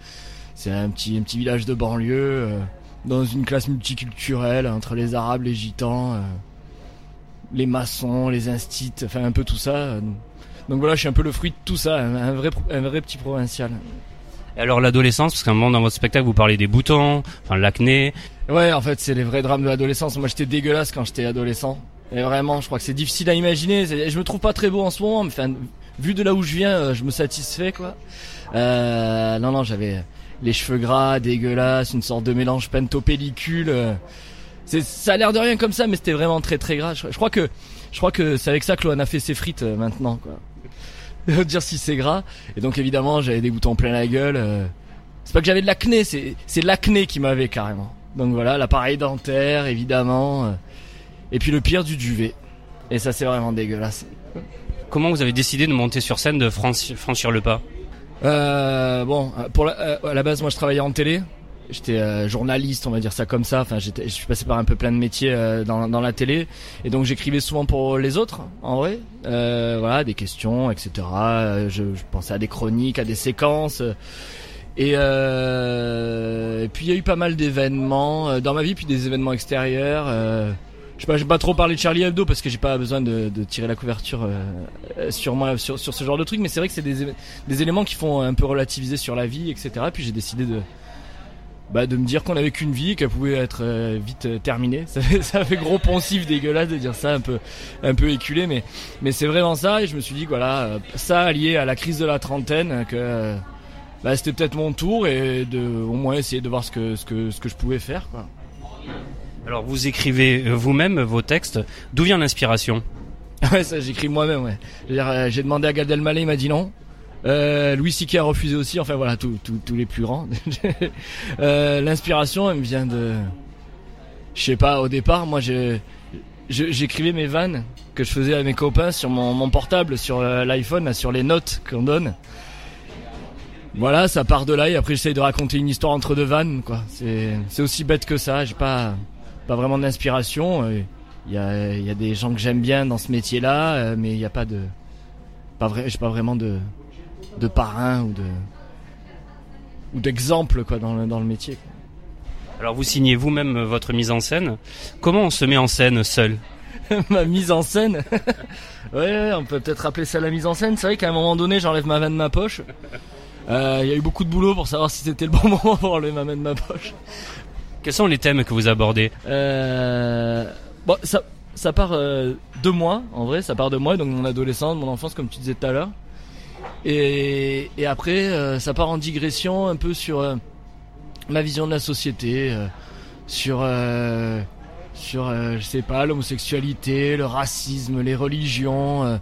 C'est un petit un petit village de banlieue, euh, dans une classe multiculturelle entre les Arabes, les Gitans, euh, les maçons, les instits, enfin un peu tout ça. euh, donc voilà, je suis un peu le fruit de tout ça, un, un vrai, pro- un vrai petit provincial. Et alors l'adolescence, parce qu'à un moment dans votre spectacle, vous parlez des boutons, enfin l'acné. Ouais, en fait, c'est les vrais drames de l'adolescence. Moi, j'étais dégueulasse quand j'étais adolescent. Et vraiment, je crois que c'est difficile à imaginer. Je me trouve pas très beau en ce moment, mais enfin, vu de là où je viens, euh, je me satisfais quoi. Euh, non, non, j'avais les cheveux gras, dégueulasses, une sorte de mélange pentopellicule. Euh. C'est, ça a l'air de rien comme ça, mais c'était vraiment très très gras. Je, crois que, je crois que c'est avec ça que Loan a fait ses frites euh, maintenant quoi. *laughs* dire si c'est gras. Et donc évidemment, j'avais des boutons plein la gueule. C'est pas que j'avais de l'acné, c'est c'est l'acné qui m'avait carrément. Donc voilà, l'appareil dentaire évidemment. Et puis le pire du duvet. Et ça c'est vraiment dégueulasse. Comment vous avez décidé de monter sur scène, de franchir le pas euh, Bon, pour la, euh, à la base, moi je travaillais en télé. J'étais euh, journaliste, on va dire ça comme ça. Enfin, je suis passé par un peu plein de métiers euh, dans, dans la télé, et donc j'écrivais souvent pour les autres, en vrai. voilà, des questions, etc. Je, je, pensais à des chroniques, à des séquences. Et, et puis il y a eu pas mal d'événements dans ma vie, puis des événements extérieurs je sais pas, pas trop parler de Charlie Hebdo parce que j'ai pas besoin de, tirer la couverture euh, sur moi sur, ce genre de truc, mais c'est vrai que c'est des, éléments qui font un peu relativiser sur la vie, etc. Puis j'ai décidé de bah, de me dire qu'on avait qu'une vie, qu'elle pouvait être euh, vite euh, terminée. *laughs* Ça fait, gros poncif, dégueulasse de dire ça, un peu éculé, mais c'est vraiment ça. Et je me suis dit voilà, ça lié à la crise de la trentaine, que bah, c'était peut-être mon tour et de au moins essayer de voir ce que que que je pouvais faire. Alors vous écrivez vous-même vos textes. D'où vient l'inspiration *laughs* Ouais, ça j'écris moi-même. Euh, j'ai demandé à Gad Elmaleh, il m'a dit non. Euh, Louis C.K. a refusé aussi. Enfin voilà, tous les plus grands. *laughs* euh, L'inspiration, elle me vient de, je sais pas. Au départ, moi, j'écrivais mes vannes que je faisais à mes copains sur mon, mon portable, sur euh, l'iPhone, sur les notes qu'on donne. Voilà, ça part de là et après j'essaye de raconter une histoire entre deux vannes, quoi. C'est aussi bête que ça. J'ai pas pas vraiment d'inspiration. Euh, il y a, y a des gens que j'aime bien dans ce métier-là, euh, mais il n'y a pas de, pas vrai, j'ai pas vraiment de, de parrain ou de, ou d'exemple quoi dans le, dans le métier. Alors vous signez vous-même votre mise en scène. Comment on se met en scène seul *laughs* Ma mise en scène *laughs* ouais, on peut peut-être appeler ça la mise en scène. C'est vrai qu'à un moment donné, j'enlève ma main de ma poche. Euh, il y a eu beaucoup de boulot pour savoir si c'était le bon *laughs* moment pour enlever ma main de ma poche. Quels sont les thèmes que vous abordez euh, Bon, ça, ça part euh, de moi, en vrai, ça part de moi, donc mon adolescence, mon enfance, comme tu disais tout à l'heure. Et, et après, euh, ça part en digression un peu sur euh, ma vision de la société, sur, sur je sais pas, l'homosexualité, le racisme, les religions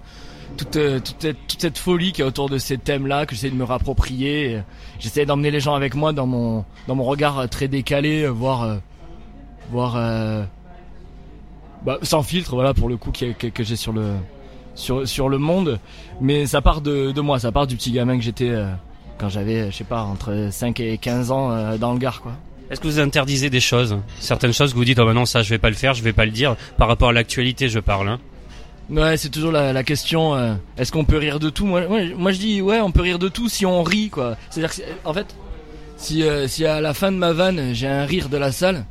toute, euh, toute, toute cette folie qui est autour de ces thèmes-là que j'essaie de me rapproprier. J'essaie d'emmener les gens avec moi dans mon dans mon regard euh, très décalé, euh, voire voire bah, sans filtre, voilà pour le coup que, que, que j'ai sur le sur sur le monde. Mais ça part de, de moi, ça part du petit gamin que j'étais quand j'avais, je sais pas, entre 5 et 15 ans dans le Gard, quoi. Est-ce que vous interdisez des choses? Certaines choses que vous dites, oh ben non, ça je vais pas le faire, je vais pas le dire, par rapport à l'actualité je parle. Hein. Ouais, c'est toujours la, question. Euh, est-ce qu'on peut rire de tout? Moi, moi, je dis ouais, on peut rire de tout si on rit, quoi. C'est-à-dire en fait, si, euh, si à la fin de ma vanne j'ai un rire de la salle,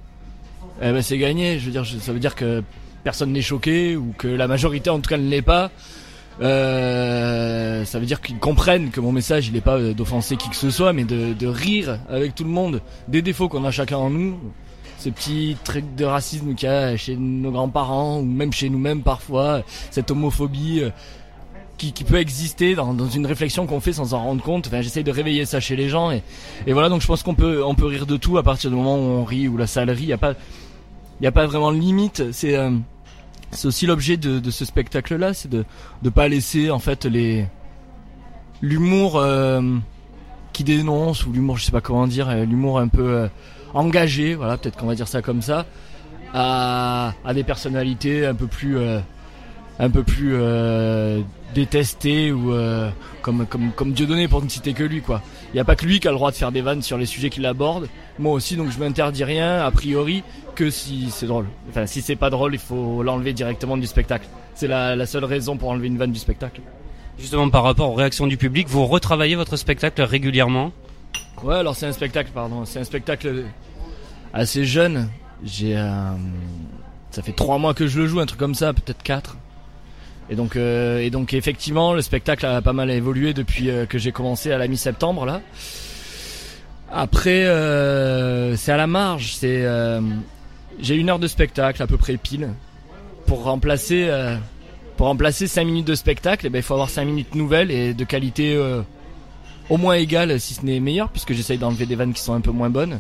eh ben c'est gagné. Je veux dire, ça veut dire que personne n'est choqué ou que la majorité, en tout cas, ne l'est pas. Euh, ça veut dire qu'ils comprennent que mon message, il n'est pas d'offenser qui que ce soit, mais de rire avec tout le monde des défauts qu'on a chacun en nous ce petit truc de racisme qu'il y a chez nos grands-parents ou même chez nous-mêmes parfois, cette homophobie euh, qui, qui peut exister dans, dans une réflexion qu'on fait sans en rendre compte. Enfin, j'essaye de réveiller ça chez les gens et, et voilà. Donc je pense qu'on peut on peut rire de tout à partir du moment où on rit ou la salle rit. Il y a pas a pas vraiment de limite. C'est euh, aussi l'objet de, ce spectacle-là, c'est de de pas laisser en fait les l'humour euh, qui dénonce ou l'humour, je sais pas comment dire, l'humour un peu engagé, voilà, peut-être qu'on va dire ça comme ça, à, des personnalités un peu plus, euh, un peu plus euh, détestées ou euh, comme, comme, comme Dieudonné pour ne citer que lui, quoi. Il n'y a pas que lui qui a le droit de faire des vannes sur les sujets qu'il aborde. Moi aussi, donc je m'interdis rien, a priori, que si c'est drôle. Enfin, si c'est pas drôle, il faut l'enlever directement du spectacle. C'est la, la seule raison pour enlever une vanne du spectacle. Justement, par rapport aux réactions du public, vous retravaillez votre spectacle régulièrement? Ouais, alors c'est un spectacle, pardon. C'est un spectacle assez jeune. J'ai, euh, ça fait trois mois que je le joue, un truc comme ça, peut-être quatre. Et donc, euh, et effectivement, le spectacle a pas mal évolué depuis euh, que j'ai commencé à la mi-septembre là. Après, c'est à la marge. J'ai une heure de spectacle à peu près pile. pour remplacer pour 5 minutes de spectacle, eh ben, il faut avoir 5 minutes nouvelles et de qualité au moins égale, si ce n'est meilleure, puisque j'essaye d'enlever des vannes qui sont un peu moins bonnes.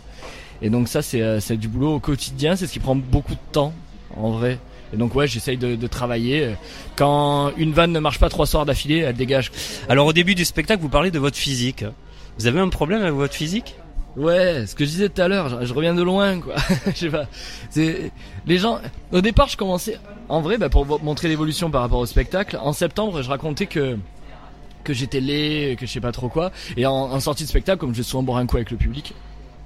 Et donc ça, c'est euh, c'est du boulot au quotidien, c'est ce qui prend beaucoup de temps, en vrai. Et donc ouais, j'essaye de, de travailler. Quand une vanne ne marche pas trois soirs d'affilée, elle dégage. Alors au début du spectacle, vous parlez de votre physique. Vous avez un problème avec votre physique? Ouais, ce que je disais tout à l'heure, je, je reviens de loin, quoi. *laughs* je sais pas. C'est les gens. Au départ, je commençais. En vrai, bah, pour montrer l'évolution par rapport au spectacle, en septembre, je racontais que que j'étais laid, que je sais pas trop quoi. Et en, sortie de spectacle, comme je vais souvent boire un coup avec le public,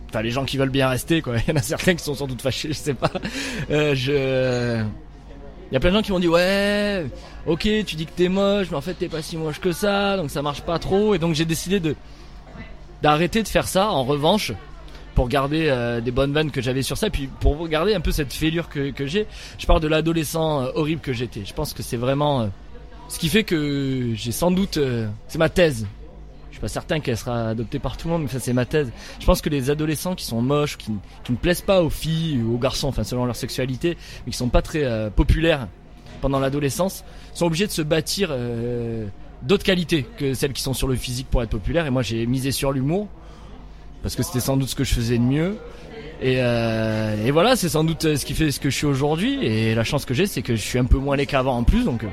enfin les gens qui veulent bien rester, quoi. *laughs* Il y en a certains qui sont sans doute fâchés, je sais pas. Euh, je il y a plein de gens qui m'ont dit ouais, ok, tu dis que t'es moche, mais en fait t'es pas si moche que ça, donc ça marche pas trop. Et donc j'ai décidé de d'arrêter de faire ça. En revanche, pour garder euh, des bonnes vannes que j'avais sur ça, puis pour garder un peu cette fêlure que, j'ai, je parle de l'adolescent euh, horrible que j'étais. Je pense que c'est vraiment ce qui fait que j'ai sans doute, euh, c'est ma thèse. Je suis pas certain qu'elle sera adoptée par tout le monde, mais ça c'est ma thèse. Je pense que les adolescents qui sont moches, qui, ne plaisent pas aux filles ou aux garçons, enfin selon leur sexualité, mais qui sont pas très euh, populaires pendant l'adolescence, sont obligés de se bâtir euh, d'autres qualités que celles qui sont sur le physique pour être populaires. Et moi j'ai misé sur l'humour parce que c'était sans doute ce que je faisais de mieux. Et, euh, et voilà, c'est sans doute euh, ce qui fait ce que je suis aujourd'hui. Et la chance que j'ai, c'est que je suis un peu moins laid qu'avant en plus, donc euh,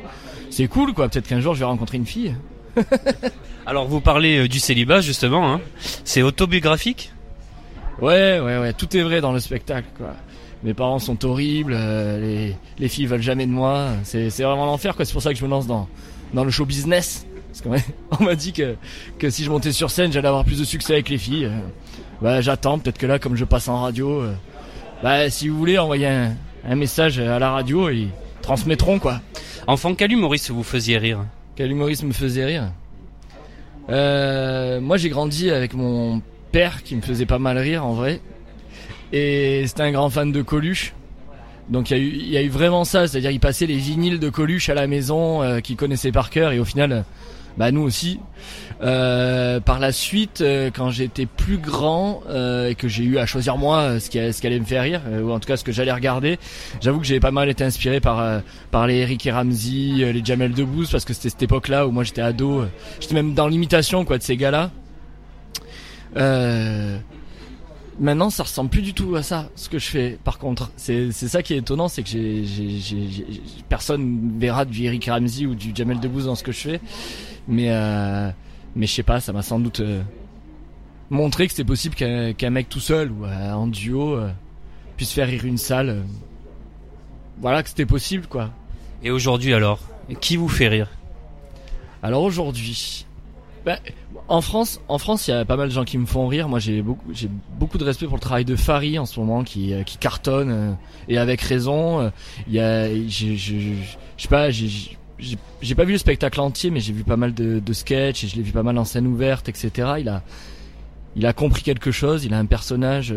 c'est cool quoi. Peut-être qu'un jour je vais rencontrer une fille. *laughs* Alors vous parlez du célibat justement, hein. c'est autobiographique? Ouais, ouais, ouais, tout est vrai dans le spectacle quoi. Mes parents sont horribles, euh, les, les filles veulent jamais de moi. C'est, c'est vraiment l'enfer quoi. C'est pour ça que je me lance dans, dans le show business. Parce qu'on m'a- *laughs* on m'a dit que, que si je montais sur scène, j'allais avoir plus de succès avec les filles. Euh, Bah j'attends, peut-être que là, comme je passe en radio, euh, bah si vous voulez envoyer un, un message à la radio, ils transmettront quoi. Enfant, quel humoriste vous faisiez rire Quel humoriste me faisait rire? Euh, Moi j'ai grandi avec mon père qui me faisait pas mal rire en vrai. Et c'était un grand fan de Coluche. Donc il y, a eu- il y a eu vraiment ça, c'est-à-dire il passait les vinyles de Coluche à la maison euh, qu'il connaissait par cœur et au final, bah nous aussi. Euh, par la suite, euh, quand j'étais plus grand euh, et que j'ai eu à choisir moi euh, ce qui, ce allait me faire rire, ou en tout cas ce que j'allais regarder, j'avoue que j'ai pas mal été inspiré par par les Eric et Ramsey, les Jamel Debbouze parce que c'était cette époque-là où moi j'étais ado, j'étais même dans l'imitation quoi de ces gars-là. Euh, Maintenant, ça ressemble plus du tout à ça, ce que je fais. Par contre, c'est c'est ça qui est étonnant, c'est que j'ai personne verra du Eric Ramsey ou du Jamel Debbouze dans ce que je fais, mais euh, mais je sais pas, ça m'a sans doute euh, montré que c'était possible qu'un mec tout seul ou euh, en duo puisse faire rire une salle. voilà que c'était possible, quoi. Et aujourd'hui alors? Qui vous fait rire? Alors aujourd'hui, ben, en France, en France, il y a pas mal de gens qui me font rire. Moi, j'ai beaucoup, j'ai beaucoup de respect pour le travail de Fari en ce moment, qui, euh, cartonne euh, et avec raison. Euh, Il y a, je, sais pas, j'ai, pas vu le spectacle entier, mais j'ai vu pas mal de, de sketchs et je l'ai vu pas mal en scène ouverte, etc. Il a, il a compris quelque chose. Il a un personnage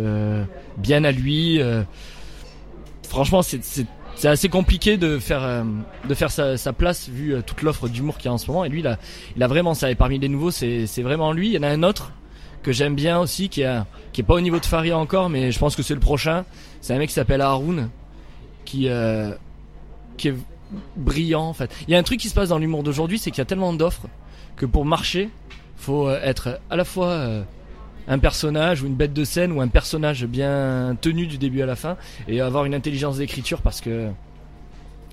bien à lui. franchement, c'est, c'est assez compliqué de faire euh, de faire sa, place vu euh, toute l'offre d'humour qu'il y a en ce moment. Et lui il a, il a vraiment ça. Et parmi les nouveaux c'est vraiment lui. Il y en a un autre que j'aime bien aussi qui a qui est pas au niveau de Faria encore mais je pense que c'est le prochain. C'est un mec qui s'appelle Haroun qui euh, qui est brillant en fait. Il y a un truc qui se passe dans l'humour d'aujourd'hui c'est qu'il y a tellement d'offres que pour marcher faut être à la fois un personnage ou une bête de scène ou un personnage bien tenu du début à la fin et avoir une intelligence d'écriture parce que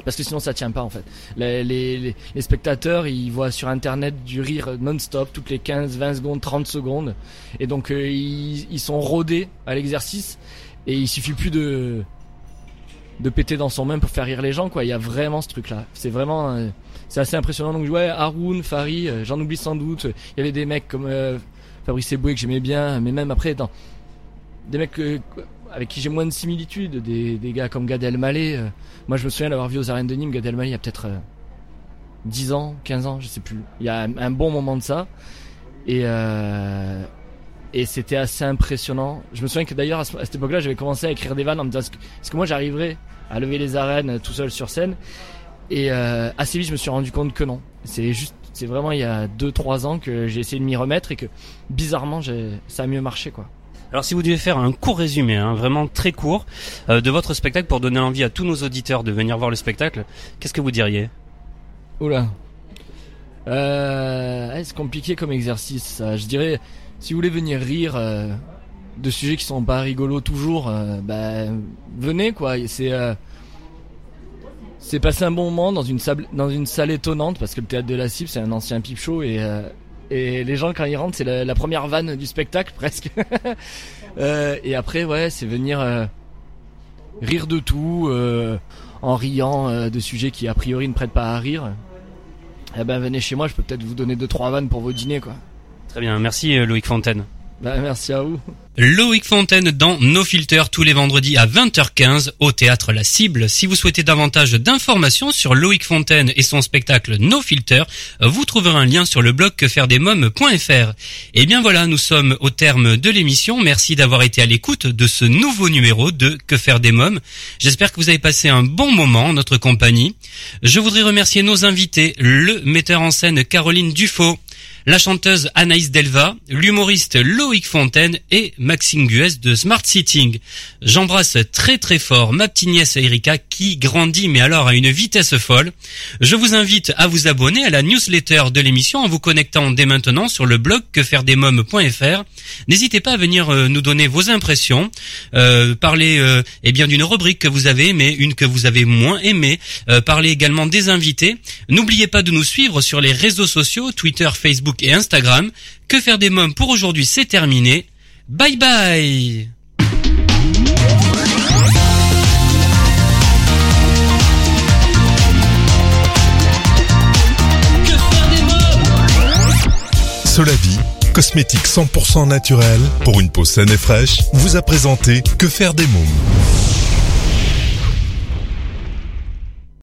parce que sinon ça tient pas en fait. Les, les, spectateurs ils voient sur internet du rire non-stop toutes les 15, 20 secondes, 30 secondes et donc euh, ils, sont rodés à l'exercice et il suffit plus de de péter dans son main pour faire rire les gens quoi. Il y a vraiment ce truc là. C'est vraiment euh, c'est assez impressionnant donc ouais Haroun, Fari, euh, j'en oublie sans doute. Il y avait des mecs comme Fabrice Eboué que j'aimais bien mais même après des mecs euh, avec qui j'ai moins de similitudes, des, gars comme Gad Elmaleh. euh, moi, je me souviens d'avoir vu aux arènes de Nîmes Gad Elmaleh il y a peut-être euh, 10 ans, 15 ans, je sais plus. Il y a un, bon moment de ça. Et, euh, c'était assez impressionnant. Je me souviens que d'ailleurs, à, ce- cette époque-là, j'avais commencé à écrire des vannes en me disant est-ce que, que moi j'arriverais à lever les arènes euh, tout seul sur scène? Et euh, assez vite, je me suis rendu compte que non. C'est juste, c'est vraiment il y a 2-3 ans que j'ai essayé de m'y remettre et que bizarrement, j'ai, ça a mieux marché quoi. Alors si vous devez faire un court résumé, hein, vraiment très court, euh, de votre spectacle pour donner envie à tous nos auditeurs de venir voir le spectacle, qu'est-ce que vous diriez? Oula. Euh, c'est compliqué comme exercice. ça. Je dirais, si vous voulez venir rire euh, de sujets qui sont pas rigolos toujours, euh, bah, venez quoi. C'est c'est passer un bon moment dans une salle étonnante parce que le théâtre de la Cible c'est un ancien pipe show et euh, et les gens quand ils rentrent c'est la, première vanne du spectacle *laughs* presque. Euh, et après ouais c'est venir euh, rire de tout en riant de sujets qui a priori ne prêtent pas à rire. Eh ben venez chez moi, je peux peut-être vous donner deux trois vannes pour vos dîners quoi. Très bien, merci Loïc Fontaine. Bah, merci à vous. Loïc Fontaine dans No Filter tous les vendredis à 20h15 au théâtre La Cible. Si vous souhaitez davantage d'informations sur Loïc Fontaine et son spectacle No Filter, vous trouverez un lien sur le blog quefairedesmoms.fr. Et bien voilà, nous sommes au terme de l'émission. Merci d'avoir été à l'écoute de ce nouveau numéro de Que faire des mômes. J'espère que vous avez passé un bon moment en notre compagnie. Je voudrais remercier nos invités, le metteur en scène Caroline Dufaux, la chanteuse Anaïs Delva, l'humoriste Loïc Fontaine et Maxime Guès de Smart Sitting. J'embrasse très très fort ma petite nièce Erika qui grandit mais alors à une vitesse folle. Je vous invite à vous abonner à la newsletter de l'émission en vous connectant dès maintenant sur le blog quefairedesmoms.fr. N'hésitez pas à venir euh, nous donner vos impressions, euh, parler euh, eh bien d'une rubrique que vous avez aimée, une que vous avez moins aimée, euh, parler également des invités. N'oubliez pas de nous suivre sur les réseaux sociaux, Twitter, Facebook et Instagram. Que faire des mômes pour aujourd'hui, c'est terminé. Bye bye Solavi, cosmétique 100% naturel pour une peau saine et fraîche, vous a présenté Que faire des mômes?